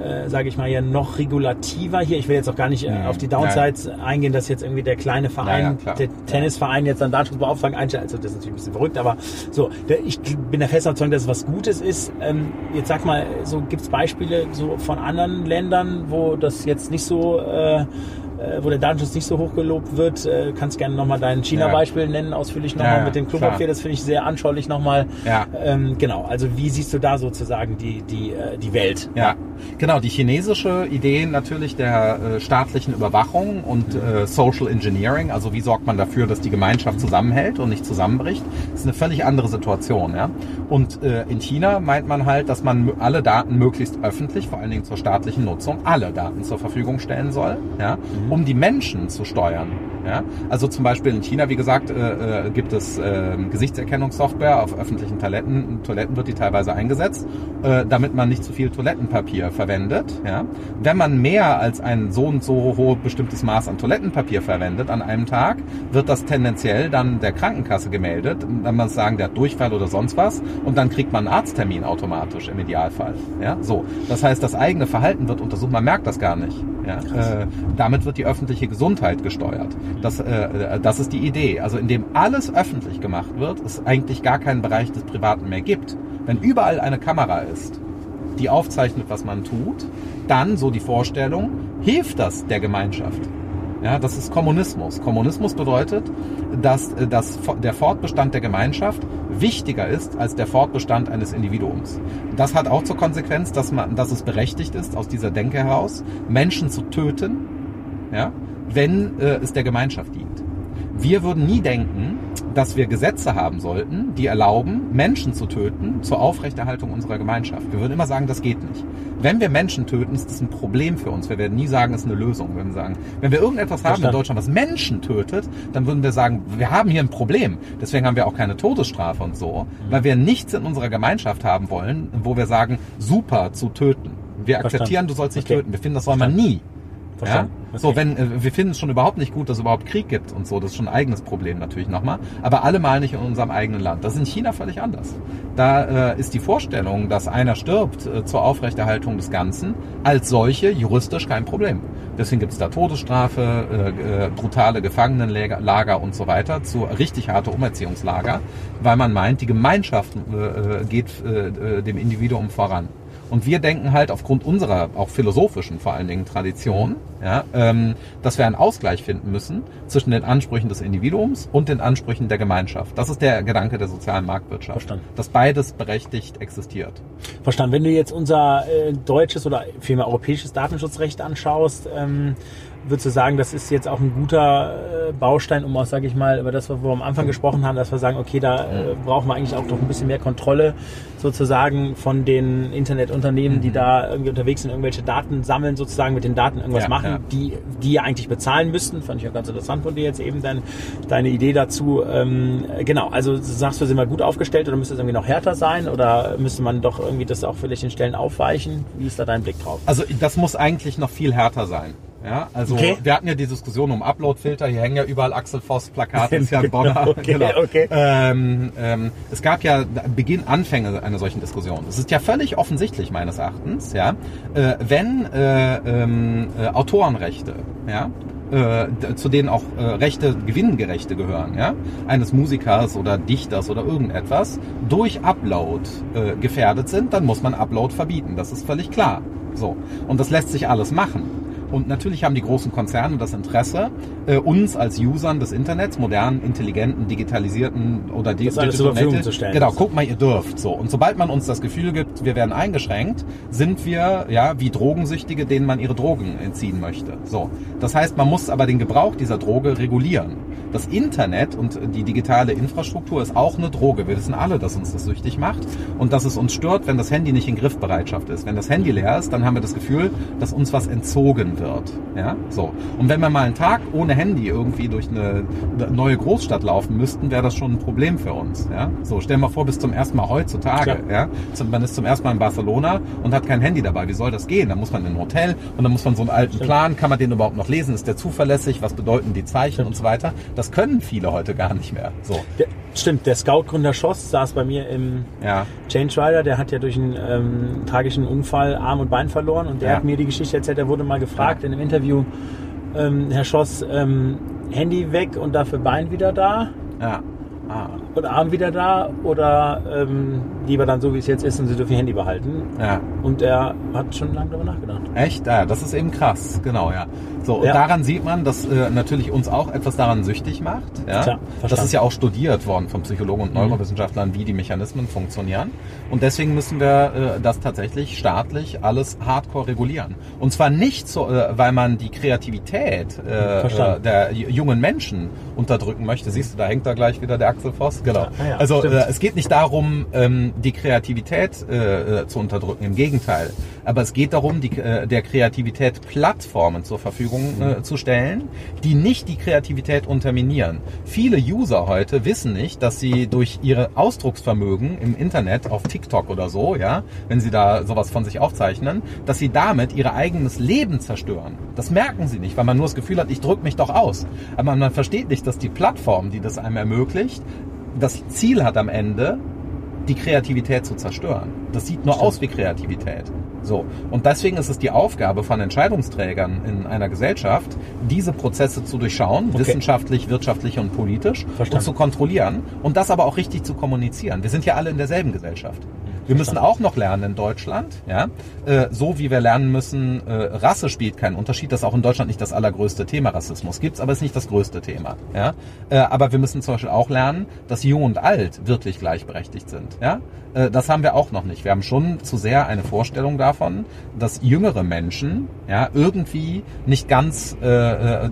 äh, sage ich mal, ja noch regulativer hier. Ich will jetzt auch gar nicht äh, auf die Downsides Nein. eingehen, dass jetzt irgendwie der kleine Verein, ja, der Tennisverein jetzt dann Datenschutzbeauftragten einstellt. Also das ist natürlich ein bisschen verrückt, aber so, der, ich bin der festen Überzeugung, dass es was Gutes ist. Ähm, jetzt sag mal, so gibt es Beispiele so von anderen Ländern, wo das jetzt nicht so äh, äh, wo der Datenschutz nicht so hoch gelobt wird. Äh, kannst gerne nochmal dein China-Beispiel ja. nennen, ausführlich nochmal ja, mit dem Klopapier. Das finde ich sehr anschaulich nochmal. Ja. Ähm, genau, also wie siehst du da sozusagen die, die, äh, die Welt? Ja, genau, die chinesische Idee natürlich der äh, staatlichen Überwachung und äh, Social Engineering, also wie sorgt man dafür, dass die Gemeinschaft zusammenhält und nicht zusammenbricht, ist eine völlig andere Situation. Ja? Und äh, in China meint man halt, dass man alle Daten möglichst öffentlich, vor allen Dingen zur staatlichen Nutzung, alle Daten zur Verfügung stellen soll. Ja? Mhm um die Menschen zu steuern. Ja? Also zum Beispiel in China, wie gesagt, äh, äh, gibt es äh, Gesichtserkennungssoftware auf öffentlichen Toiletten. Toiletten wird die teilweise eingesetzt, äh, damit man nicht zu viel Toilettenpapier verwendet. Ja? Wenn man mehr als ein so und so hohes bestimmtes Maß an Toilettenpapier verwendet an einem Tag, wird das tendenziell dann der Krankenkasse gemeldet. Dann man sagen, der hat Durchfall oder sonst was und dann kriegt man einen Arzttermin automatisch im Idealfall. Ja? So, das heißt, das eigene Verhalten wird untersucht, man merkt das gar nicht. Ja? Äh, damit wird die öffentliche Gesundheit gesteuert. Das, äh, das ist die Idee. Also indem alles öffentlich gemacht wird, es eigentlich gar keinen Bereich des Privaten mehr gibt. Wenn überall eine Kamera ist, die aufzeichnet, was man tut, dann, so die Vorstellung, hilft das der Gemeinschaft. Ja, das ist Kommunismus. Kommunismus bedeutet, dass, äh, dass der Fortbestand der Gemeinschaft wichtiger ist als der Fortbestand eines Individuums. Das hat auch zur Konsequenz, dass, man, dass es berechtigt ist, aus dieser Denke heraus, Menschen zu töten, ja, wenn äh, es der Gemeinschaft dient. Wir würden nie denken, dass wir Gesetze haben sollten, die erlauben, Menschen zu töten zur Aufrechterhaltung unserer Gemeinschaft. Wir würden immer sagen, das geht nicht. Wenn wir Menschen töten, ist das ein Problem für uns. Wir werden nie sagen, es ist eine Lösung. Wir würden sagen, wenn wir irgendetwas haben in Deutschland, was Menschen tötet, dann würden wir sagen, wir haben hier ein Problem. Deswegen haben wir auch keine Todesstrafe und so, weil wir nichts in unserer Gemeinschaft haben wollen, wo wir sagen, super zu töten. Wir akzeptieren, du sollst nicht okay. töten. Wir finden, das soll man nie. Verstanden. Ja? So, wenn äh, wir finden es schon überhaupt nicht gut, dass es überhaupt Krieg gibt und so, das ist schon ein eigenes Problem natürlich nochmal, aber allemal nicht in unserem eigenen Land. Das ist in China völlig anders. Da äh, ist die Vorstellung, dass einer stirbt äh, zur Aufrechterhaltung des Ganzen, als solche juristisch kein Problem. Deswegen gibt es da Todesstrafe, äh, äh, brutale Gefangenenlager und so weiter, zu richtig harte Umerziehungslager, weil man meint, die Gemeinschaft äh, geht äh, dem Individuum voran. Und wir denken halt aufgrund unserer auch philosophischen vor allen Dingen Tradition, ja, ähm, dass wir einen Ausgleich finden müssen zwischen den Ansprüchen des Individuums und den Ansprüchen der Gemeinschaft. Das ist der Gedanke der sozialen Marktwirtschaft. Verstanden. Dass beides berechtigt existiert. Verstanden. Wenn du jetzt unser äh, deutsches oder vielmehr europäisches Datenschutzrecht anschaust, ähm, würdest du sagen, das ist jetzt auch ein guter äh, Baustein, um auch, sage ich mal, über das, was wir am Anfang gesprochen haben, dass wir sagen, okay, da äh, brauchen wir eigentlich auch noch ein bisschen mehr Kontrolle sozusagen von den Internetunternehmen, die mhm. da irgendwie unterwegs sind, irgendwelche Daten sammeln, sozusagen mit den Daten irgendwas ja, machen, ja. die die ja eigentlich bezahlen müssten. Fand ich auch ganz interessant von dir jetzt eben dein, deine Idee dazu. Ähm, genau, also sagst du, sind wir gut aufgestellt oder müsste es irgendwie noch härter sein oder müsste man doch irgendwie das auch vielleicht in Stellen aufweichen? Wie ist da dein Blick drauf? Also das muss eigentlich noch viel härter sein. Ja, also okay. wir hatten ja die Diskussion um Uploadfilter. Hier hängen ja überall Axel Voss Plakate, ist ja ein [LAUGHS] Bonner. okay, genau. okay. Ähm, ähm, es gab ja Beginn Anfänge einer solchen Diskussion. Es ist ja völlig offensichtlich meines Erachtens, ja, äh, wenn äh, ähm, äh, Autorenrechte, ja, äh, zu denen auch äh, Rechte, Gewinngerechte gehören, ja, eines Musikers oder Dichters oder irgendetwas, durch Upload äh, gefährdet sind, dann muss man Upload verbieten. Das ist völlig klar. So. Und das lässt sich alles machen. Und natürlich haben die großen Konzerne das Interesse, äh, uns als Usern des Internets, modernen, intelligenten, digitalisierten oder das alles zur Verfügung zu stellen. Genau, guck mal, ihr dürft. So. Und sobald man uns das Gefühl gibt, wir werden eingeschränkt, sind wir ja wie Drogensüchtige, denen man ihre Drogen entziehen möchte. So. Das heißt, man muss aber den Gebrauch dieser Droge regulieren. Das Internet und die digitale Infrastruktur ist auch eine Droge. Wir wissen alle, dass uns das süchtig macht und dass es uns stört, wenn das Handy nicht in Griffbereitschaft ist. Wenn das Handy leer ist, dann haben wir das Gefühl, dass uns was entzogen wird. Ja, so. Und wenn wir mal einen Tag ohne Handy irgendwie durch eine neue Großstadt laufen müssten, wäre das schon ein Problem für uns. Ja, so. Stell mal vor, bis zum ersten Mal heutzutage. Klar. Ja, man ist zum ersten Mal in Barcelona und hat kein Handy dabei. Wie soll das gehen? Da muss man in ein Hotel und dann muss man so einen alten. Plan. Kann man den überhaupt noch lesen? Ist der zuverlässig? Was bedeuten die Zeichen und so weiter? Das können viele heute gar nicht mehr. So. Der, stimmt. Der Scout-Gründer Schoss saß bei mir im ja. Change Rider. Der hat ja durch einen ähm, tragischen Unfall Arm und Bein verloren und der ja. hat mir die Geschichte erzählt. Er wurde mal gefragt ja. in einem Interview, ähm, Herr Schoss, ähm, Handy weg und dafür Bein wieder da. Ja. Ah. Und Arm wieder da oder ähm, lieber dann so, wie es jetzt ist und Sie dürfen Ihr Handy behalten. Ja. Und er hat schon lange darüber nachgedacht. Echt? Ja, das ist eben krass. Genau, ja. So, und ja. daran sieht man, dass äh, natürlich uns auch etwas daran süchtig macht. Ja? Klar, das ist ja auch studiert worden von Psychologen und mhm. Neurowissenschaftlern, wie die Mechanismen funktionieren. Und deswegen müssen wir äh, das tatsächlich staatlich alles hardcore regulieren. Und zwar nicht so, äh, weil man die Kreativität äh, äh der jungen Menschen unterdrücken möchte. Siehst du, da hängt da gleich wieder der Axel Voss. Genau. Ah, ja, also äh, es geht nicht darum, ähm, die Kreativität äh, zu unterdrücken. Im Gegenteil. Aber es geht darum, die, äh, der Kreativität Plattformen zur Verfügung äh, zu stellen, die nicht die Kreativität unterminieren. Viele User heute wissen nicht, dass sie durch ihre Ausdrucksvermögen im Internet auf TikTok oder so, ja, wenn sie da sowas von sich aufzeichnen, dass sie damit ihr eigenes Leben zerstören. Das merken sie nicht, weil man nur das Gefühl hat, ich drücke mich doch aus. Aber man versteht nicht, dass die Plattform, die das einem ermöglicht, das Ziel hat am Ende, die Kreativität zu zerstören. Das sieht nur Stimmt. aus wie Kreativität. So. Und deswegen ist es die Aufgabe von Entscheidungsträgern in einer Gesellschaft, diese Prozesse zu durchschauen, okay. wissenschaftlich, wirtschaftlich und politisch Verstanden. und zu kontrollieren und das aber auch richtig zu kommunizieren. Wir sind ja alle in derselben Gesellschaft. Wir müssen auch noch lernen in Deutschland, ja, äh, so wie wir lernen müssen, äh, Rasse spielt keinen Unterschied. Das ist auch in Deutschland nicht das allergrößte Thema. Rassismus gibt's, aber ist nicht das größte Thema. Ja, äh, aber wir müssen zum Beispiel auch lernen, dass Jung und Alt wirklich gleichberechtigt sind. Ja, äh, das haben wir auch noch nicht. Wir haben schon zu sehr eine Vorstellung davon, dass jüngere Menschen ja irgendwie nicht ganz äh, äh,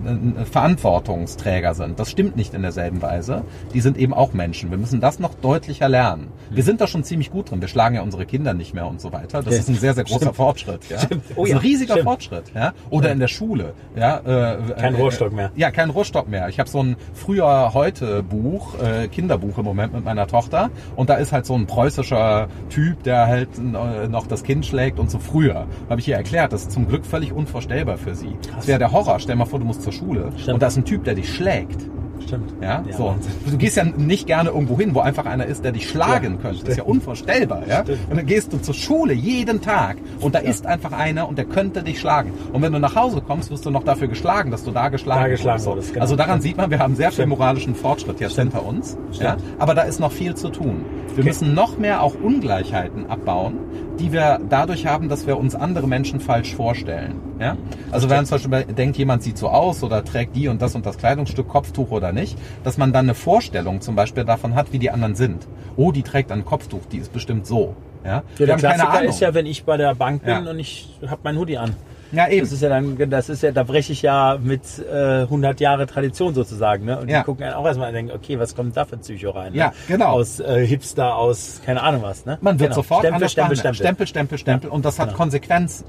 Verantwortungsträger sind. Das stimmt nicht in derselben Weise. Die sind eben auch Menschen. Wir müssen das noch deutlicher lernen. Wir sind da schon ziemlich gut drin. Wir schlagen ja unsere Kinder nicht mehr und so weiter. Das ist ein sehr, sehr großer Stimmt. Fortschritt. Ja? Stimmt. Oh, ja. ein riesiger Stimmt. Fortschritt. Ja? Oder ja. in der Schule. Ja, äh, kein äh, Rohrstock mehr. Ja, kein Rohrstock mehr. Ich habe so ein früher heute Buch, äh, Kinderbuch im Moment mit meiner Tochter. Und da ist halt so ein preußischer Typ, der halt äh, noch das Kind schlägt und so früher. Habe ich ihr erklärt, das ist zum Glück völlig unvorstellbar für sie. Krass. Das wäre der Horror. Stell mal vor, du musst zur Schule. Stimmt. Und da ist ein Typ, der dich schlägt. Stimmt. Ja, ja so. Wahnsinn. Du gehst ja nicht gerne irgendwo hin, wo einfach einer ist, der dich schlagen ja, könnte. Stimmt. Das ist ja unvorstellbar. Ja? Und dann gehst du zur Schule jeden Tag und da ja. ist einfach einer und der könnte dich schlagen. Und wenn du nach Hause kommst, wirst du noch dafür geschlagen, dass du da geschlagen, da geschlagen wurdest. Genau. Also daran sieht man, wir haben sehr viel moralischen Fortschritt jetzt hinter uns. Ja? Aber da ist noch viel zu tun. Wir okay. müssen noch mehr auch Ungleichheiten abbauen, die wir dadurch haben, dass wir uns andere Menschen falsch vorstellen. Ja? Also wenn zum Beispiel denkt, jemand sieht so aus oder trägt die und das und das Kleidungsstück, Kopftuch oder nicht, dass man dann eine Vorstellung zum Beispiel davon hat, wie die anderen sind. Oh, die trägt ein Kopftuch, die ist bestimmt so. Ja? ja der Klassiker ist ja, wenn ich bei der Bank bin ja. und ich habe mein Hoodie an. Ja, eben. Das ist ja dann, das ist ja, da breche ich ja mit äh, 100 Jahre Tradition sozusagen, ne? Und ja. die gucken einen auch erstmal und denken, okay, was kommt da für Psycho rein? Ne? Ja, genau. Aus äh, Hipster, aus keine Ahnung was, ne? Man wird genau. sofort Stempel, Stempel, Stempel, Stempel, Stempel, Stempel, und das hat genau. Konsequenzen.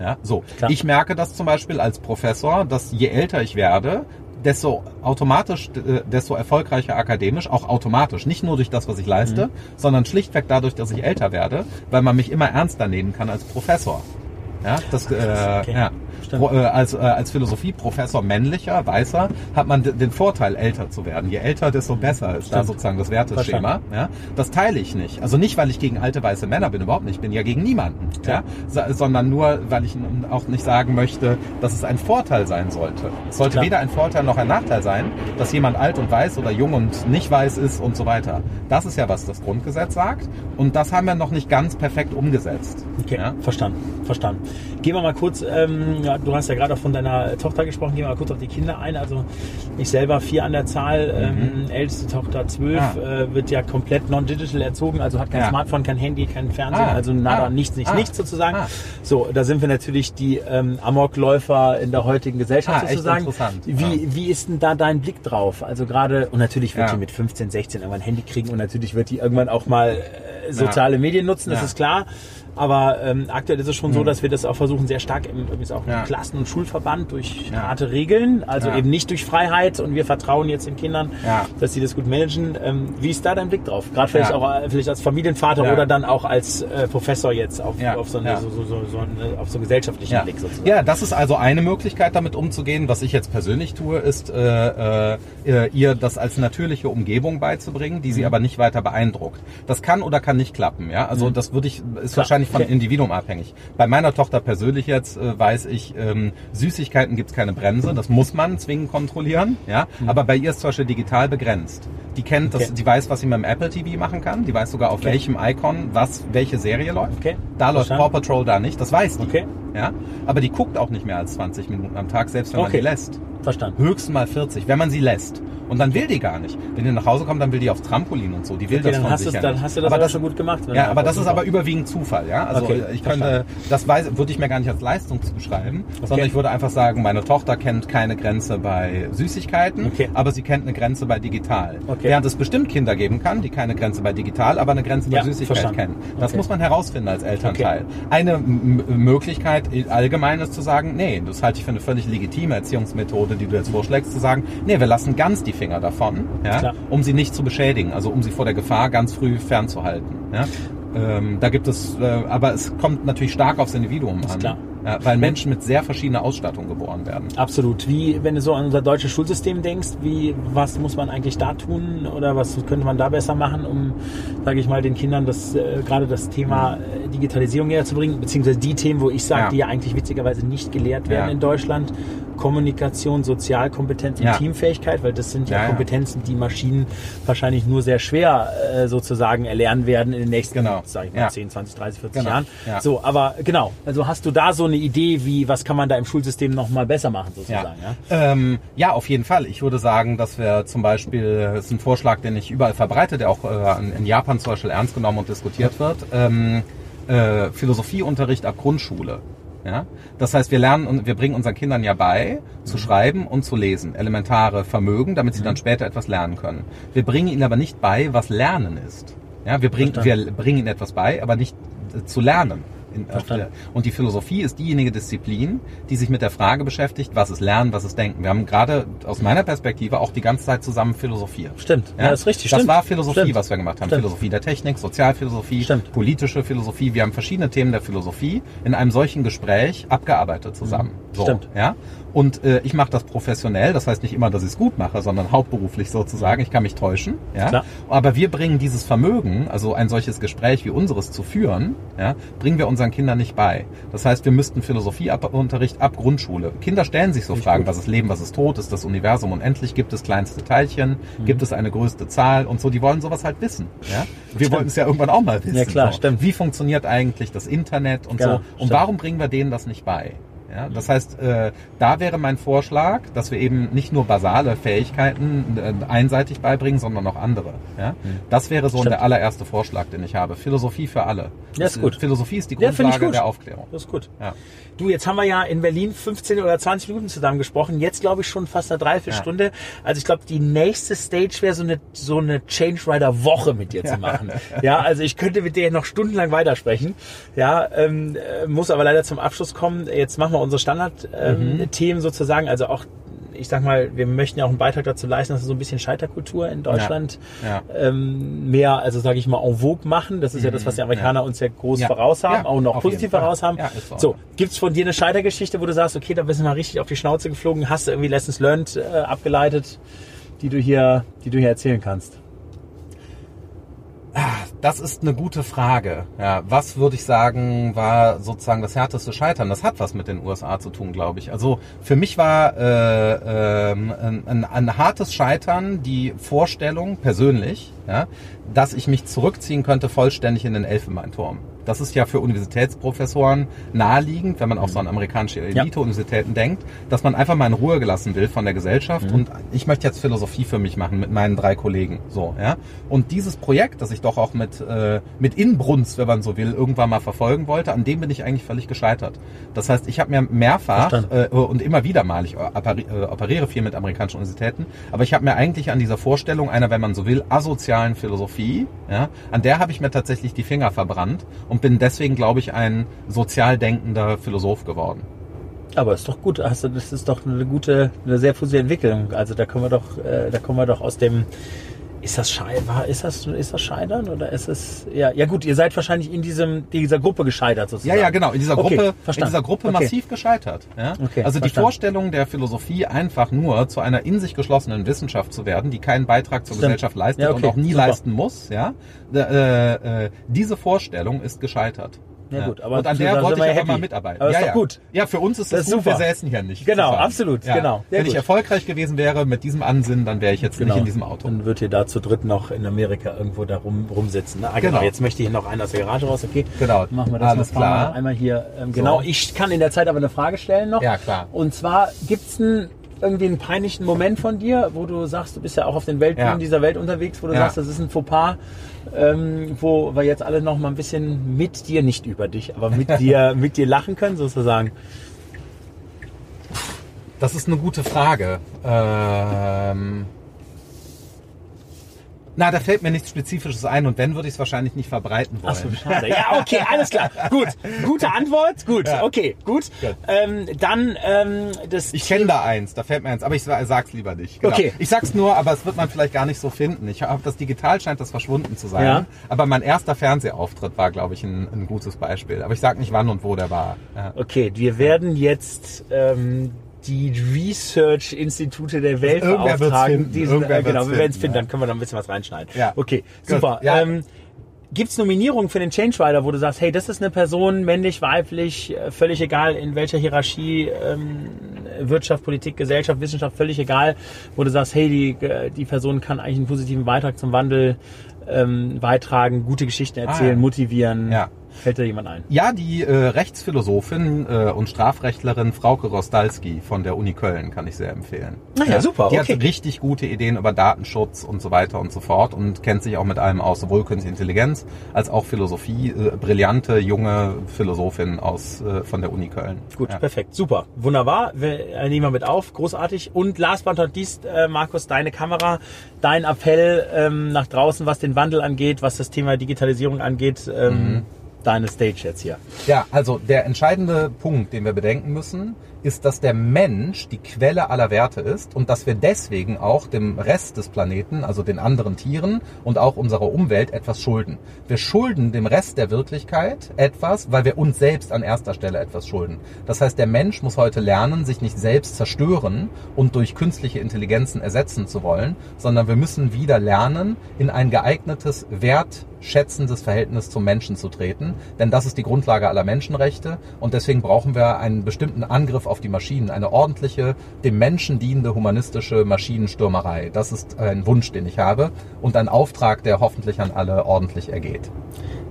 Ja, so. Klar. Ich merke das zum Beispiel als Professor, dass je älter ich werde, desto automatisch, äh, desto erfolgreicher akademisch, auch automatisch, nicht nur durch das, was ich leiste, mhm. sondern schlichtweg dadurch, dass ich älter werde, weil man mich immer ernster nehmen kann als Professor. Ja, das, äh, okay. ja. Pro, äh, als, äh, als Philosophieprofessor männlicher, weißer, hat man den Vorteil, älter zu werden. Je älter, desto besser ist Stimmt. da sozusagen das Werteschema. Ja? Das teile ich nicht. Also nicht, weil ich gegen alte weiße Männer bin, überhaupt nicht. Ich bin ja gegen niemanden. Ja? ja? Sondern nur, weil ich auch nicht sagen möchte, dass es ein Vorteil sein sollte. Es sollte Klar. weder ein Vorteil noch ein Nachteil sein, dass jemand alt und weiß oder jung und nicht weiß ist und so weiter. Das ist ja, was das Grundgesetz sagt. Und das haben wir noch nicht ganz perfekt umgesetzt. Okay, ja? verstanden, verstanden. Gehen wir mal kurz, ähm, ja, du hast ja gerade auch von deiner Tochter gesprochen, gehen wir mal kurz auf die Kinder ein. Also ich selber vier an der Zahl, ähm, mhm. älteste Tochter zwölf, ah. äh, wird ja komplett non-digital erzogen, also hat kein ja. Smartphone, kein Handy, kein Fernsehen, ah. also nada, ah. nichts, nichts, ah. nichts sozusagen. Ah. So, da sind wir natürlich die ähm, Amokläufer in der heutigen Gesellschaft ah, sozusagen. Wie, wie ist denn da dein Blick drauf? Also gerade, und natürlich wird die mit 15, 16 irgendwann ein Handy kriegen und natürlich wird die irgendwann auch mal äh, soziale Medien nutzen, das ist klar. Aber ähm, aktuell ist es schon mhm. so, dass wir das auch versuchen, sehr stark im, übrigens auch im ja. Klassen- und Schulverband durch ja. harte Regeln, also ja. eben nicht durch Freiheit und wir vertrauen jetzt den Kindern, dass sie das gut managen. Ähm, wie ist da dein Blick drauf? Gerade vielleicht auch äh, vielleicht als Familienvater oder dann auch als äh, Professor jetzt auf, auf, so, eine, so, so, so, so eine, auf so einen gesellschaftlichen Blick sozusagen. Ja, das ist also eine Möglichkeit, damit umzugehen. Was ich jetzt persönlich tue, ist äh, äh, ihr das als natürliche Umgebung beizubringen, die sie mhm. aber nicht weiter beeindruckt. Das kann oder kann nicht klappen. Ja, also mhm. das würde ich ist Klar. wahrscheinlich von okay. Individuum abhängig. Bei meiner Tochter persönlich jetzt äh, weiß ich, ähm, Süßigkeiten gibt's keine Bremse. Das muss man zwingend kontrollieren. Ja, mhm. aber bei ihr ist zum Beispiel digital begrenzt. Die kennt okay. das, die weiß, was sie mit dem Apple TV machen kann. Die weiß sogar auf okay. welchem Icon was welche Serie läuft. Okay. Da läuft Paw Patrol da nicht. Das weiß die. Okay. Ja, aber die guckt auch nicht mehr als 20 Minuten am Tag, selbst wenn man die lässt. Verstanden. Höchstens mal 40, wenn man sie lässt. Und dann will die gar nicht. Wenn die nach Hause kommt, dann will die aufs Trampolin und so. Die will okay, das von sich ja Dann hast du das aber das, schon gut gemacht. Ja, aber das ist aber überwiegend Zufall. Ja, also okay, ich könnte, das weiß, würde ich mir gar nicht als Leistung beschreiben, okay. sondern ich würde einfach sagen, meine Tochter kennt keine Grenze bei Süßigkeiten, okay. aber sie kennt eine Grenze bei digital. Okay. Während es bestimmt Kinder geben kann, die keine Grenze bei digital, aber eine Grenze bei ja, Süßigkeit verstanden. kennen. Das muss man herausfinden als Elternteil. Eine Möglichkeit allgemein ist zu sagen, nee, das halte ich für eine völlig legitime Erziehungsmethode, die du jetzt vorschlägst, zu sagen, nee, wir lassen ganz die Finger davon ja, um sie nicht zu beschädigen, also um sie vor der Gefahr ganz früh fernzuhalten. Ja. Ähm, da gibt es, äh, aber es kommt natürlich stark aufs Individuum an. Klar. Ja, weil Menschen mit sehr verschiedener Ausstattung geboren werden. Absolut. Wie, wenn du so an unser deutsches Schulsystem denkst, wie, was muss man eigentlich da tun oder was könnte man da besser machen, um, sage ich mal, den Kindern das, äh, gerade das Thema äh, Digitalisierung näher zu bringen, beziehungsweise die Themen, wo ich sage, ja. die ja eigentlich witzigerweise nicht gelehrt werden ja. in Deutschland, Kommunikation, Sozialkompetenz und ja. Teamfähigkeit, weil das sind ja, ja, Kompetenzen, die Maschinen wahrscheinlich nur sehr schwer äh, sozusagen erlernen werden in den nächsten, genau. sag ich mal, ja. 10, 20, 30, 40 genau. Jahren. So, aber genau, also hast du da so eine Idee, wie, was kann man da im Schulsystem nochmal besser machen sozusagen? Ja? Ähm, ja, auf jeden Fall. Ich würde sagen, dass wir zum Beispiel, das ist ein Vorschlag, den ich überall verbreite, der auch äh, in Japan zum Beispiel ernst genommen und diskutiert wird, ähm, äh, Philosophieunterricht ab Grundschule. Ja? Das heißt, wir lernen und wir bringen unseren Kindern ja bei, zu mhm. schreiben und zu lesen. Elementare Vermögen, damit sie dann mhm. später etwas lernen können. Wir bringen ihnen aber nicht bei, was Lernen ist. Ja, wir bringen, wir bringen ihnen etwas bei, aber nicht äh, zu lernen. In, der, und die Philosophie ist diejenige Disziplin, die sich mit der Frage beschäftigt, was ist Lernen, was ist Denken. Wir haben gerade aus meiner Perspektive auch die ganze Zeit zusammen philosophiert. Stimmt, ja, ja das ist richtig. Das stimmt. war Philosophie, stimmt. was wir gemacht haben. Stimmt. Philosophie der Technik, Sozialphilosophie, politische Philosophie. Wir haben verschiedene Themen der Philosophie in einem solchen Gespräch abgearbeitet zusammen. Mhm. So, stimmt. Ja? Und äh, ich mache das professionell, das heißt nicht immer, dass ich es gut mache, sondern hauptberuflich sozusagen. Ich kann mich täuschen. Ja? Klar. Aber wir bringen dieses Vermögen, also ein solches Gespräch wie unseres zu führen, ja, bringen wir unseren Kindern nicht bei. Das heißt, wir müssten Philosophieunterricht ab Grundschule. Kinder stellen sich so nicht Fragen, gut. was ist Leben, was ist Tod, ist das Universum unendlich, gibt es kleinste Teilchen, mhm. gibt es eine größte Zahl und so. Die wollen sowas halt wissen. Ja? Wir wollen es ja irgendwann auch mal wissen. Ja klar, so. stimmt. Wie funktioniert eigentlich das Internet und genau, so? Und stimmt. warum bringen wir denen das nicht bei? Ja, das heißt, äh, da wäre mein Vorschlag, dass wir eben nicht nur basale Fähigkeiten äh, einseitig beibringen, sondern auch andere. Ja? Mhm. Das wäre so Stimmt. der allererste Vorschlag, den ich habe. Philosophie für alle. Ja, ist gut. Philosophie ist die Grundlage ja, der Aufklärung. Das ist gut. Ja. Du, jetzt haben wir ja in Berlin 15 oder 20 Minuten zusammen gesprochen. Jetzt glaube ich schon fast eine Dreiviertelstunde. Ja. Also ich glaube, die nächste Stage wäre so eine, so eine Change Rider Woche mit dir zu machen. ja, also ich könnte mit dir noch stundenlang weitersprechen. Ja, ähm, äh, muss aber leider zum Abschluss kommen. Jetzt machen wir unsere Standardthemen mhm. sozusagen. Also auch ich sag mal, wir möchten ja auch einen Beitrag dazu leisten, dass wir so ein bisschen Scheiterkultur in Deutschland ja, ja. Ähm, mehr, also sage ich mal, en vogue machen. Das ist mhm, ja das, was die Amerikaner ja. uns ja groß voraus haben, auch noch positiv voraus haben. So, so gibt's von dir eine Scheitergeschichte, wo du sagst, okay, da bist du mal richtig auf die Schnauze geflogen, hast du irgendwie Lessons Learned äh, abgeleitet, die du hier, die du hier erzählen kannst? Das ist eine gute Frage. Ja, was würde ich sagen, war sozusagen das härteste Scheitern? Das hat was mit den USA zu tun, glaube ich. Also für mich war äh, äh, ein, ein hartes Scheitern die Vorstellung persönlich, ja, dass ich mich zurückziehen könnte vollständig in den Elfenbeinturm. Das ist ja für Universitätsprofessoren naheliegend, wenn man auch so an amerikanische Elite-Universitäten ja. denkt, dass man einfach mal in Ruhe gelassen will von der Gesellschaft. Mhm. Und ich möchte jetzt Philosophie für mich machen mit meinen drei Kollegen. So, ja. Und dieses Projekt, das ich doch auch mit, äh, mit Inbrunst, wenn man so will, irgendwann mal verfolgen wollte, an dem bin ich eigentlich völlig gescheitert. Das heißt, ich habe mir mehrfach äh, und immer wieder mal, ich äh, operiere viel mit amerikanischen Universitäten, aber ich habe mir eigentlich an dieser Vorstellung einer, wenn man so will, asozialen Philosophie, ja, an der habe ich mir tatsächlich die Finger verbrannt und bin deswegen, glaube ich, ein sozial denkender Philosoph geworden. Aber ist doch gut, also das ist doch eine gute, eine sehr positive Entwicklung. Also da können wir doch, äh, da kommen wir doch aus dem ist das, war, ist, das, ist das Scheitern oder ist es. Ja, ja gut, ihr seid wahrscheinlich in diesem, dieser Gruppe gescheitert sozusagen. Ja, ja, genau. In dieser Gruppe, okay, in dieser Gruppe okay. massiv gescheitert. Ja? Okay, also die verstanden. Vorstellung der Philosophie, einfach nur zu einer in sich geschlossenen Wissenschaft zu werden, die keinen Beitrag zur Stimmt. Gesellschaft leistet ja, und auch nie Super. leisten muss, ja, äh, äh, diese Vorstellung ist gescheitert. Ja, gut, aber und an der wollte ich aber mal mitarbeiten. Aber ja, ist doch gut. Ja, für uns ist das, das ist gut. Super. Wir säßen hier nicht. Genau, absolut, ja. genau. Sehr Wenn gut. ich erfolgreich gewesen wäre mit diesem Ansinnen, dann wäre ich jetzt genau. nicht in diesem Auto. Dann wird ihr da zu dritt noch in Amerika irgendwo da rum, rumsitzen. Ah, genau. genau. Jetzt möchte ich hier noch einer aus der Garage raus. Okay. Genau. Machen wir das Alles klar. Einmal hier. Ähm, genau. So. Ich kann in der Zeit aber eine Frage stellen noch. Ja, klar. Und zwar gibt's einen irgendwie einen peinlichen Moment von dir, wo du sagst, du bist ja auch auf den Weltbühnen ja. dieser Welt unterwegs, wo du ja. sagst, das ist ein Fauxpas, ähm, wo wir jetzt alle noch mal ein bisschen mit dir, nicht über dich, aber mit dir, [LAUGHS] mit dir lachen können, sozusagen? Das ist eine gute Frage. Ähm na, da fällt mir nichts Spezifisches ein und wenn, würde ich es wahrscheinlich nicht verbreiten wollen. Ach so, schade. [LAUGHS] Ja, okay, alles klar. gut, gute Antwort. Gut, ja. okay, gut. gut. Ähm, dann ähm, das. Ich kenne da eins, da fällt mir eins, aber ich sag's lieber nicht. Genau. Okay. Ich sag's nur, aber es wird man vielleicht gar nicht so finden. Ich habe das digital scheint das verschwunden zu sein. Ja. Aber mein erster Fernsehauftritt war, glaube ich, ein, ein, gutes Beispiel. Aber ich sag nicht wann und wo der war. Ja. Okay, wir werden jetzt ähm, die Research-Institute der Welt Irgendwer beauftragen. Diesen, äh, genau, wir werden es finden, ja. dann können wir da ein bisschen was reinschneiden. Ja. Okay, super. Ja. Ähm, Gibt es Nominierungen für den Change Rider, wo du sagst, hey, das ist eine Person, männlich, weiblich, äh, völlig egal in welcher Hierarchie, ähm, Wirtschaft, Politik, Gesellschaft, Wissenschaft, völlig egal, wo du sagst, hey, die, äh, die Person kann eigentlich einen positiven Beitrag zum Wandel ähm, beitragen, gute Geschichten erzählen, ah, ja. motivieren. Ja. Fällt da jemand ein? Ja, die äh, Rechtsphilosophin äh, und Strafrechtlerin Frauke Rostalski von der Uni Köln kann ich sehr empfehlen. Ah, ja, super. Die okay. hat richtig gute Ideen über Datenschutz und so weiter und so fort und kennt sich auch mit allem aus, sowohl künstliche Intelligenz als auch Philosophie. Äh, brillante junge Philosophin aus äh, von der Uni Köln. Gut, ja. perfekt, super, wunderbar. Wir äh, nehmen wir mit auf, großartig. Und last but not least, äh, Markus, deine Kamera, dein Appell ähm, nach draußen, was den Wandel angeht, was das Thema Digitalisierung angeht. Ähm, mhm deine Stage jetzt hier. Ja, also der entscheidende Punkt, den wir bedenken müssen, ist, dass der Mensch die Quelle aller Werte ist und dass wir deswegen auch dem Rest des Planeten, also den anderen Tieren und auch unserer Umwelt etwas schulden. Wir schulden dem Rest der Wirklichkeit etwas, weil wir uns selbst an erster Stelle etwas schulden. Das heißt, der Mensch muss heute lernen, sich nicht selbst zerstören und durch künstliche Intelligenzen ersetzen zu wollen, sondern wir müssen wieder lernen, in ein geeignetes Wert schätzendes Verhältnis zum Menschen zu treten, denn das ist die Grundlage aller Menschenrechte und deswegen brauchen wir einen bestimmten Angriff auf die Maschinen, eine ordentliche, dem Menschen dienende humanistische Maschinenstürmerei. Das ist ein Wunsch, den ich habe und ein Auftrag, der hoffentlich an alle ordentlich ergeht.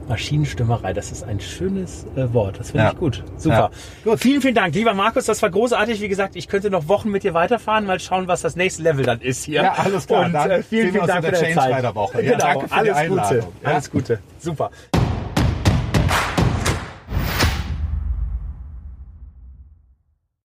Maschinenstimmerei, das ist ein schönes äh, Wort. Das finde ja. ich gut. Super. Ja. Gut. Vielen, vielen Dank, lieber Markus. Das war großartig. Wie gesagt, ich könnte noch Wochen mit dir weiterfahren, mal schauen, was das nächste Level dann ist hier. Ja, alles klar. Und äh, vielen, vielen Dank für deine Zeit. Woche. Ja, genau. Alles Gute. Alles Gute. Super.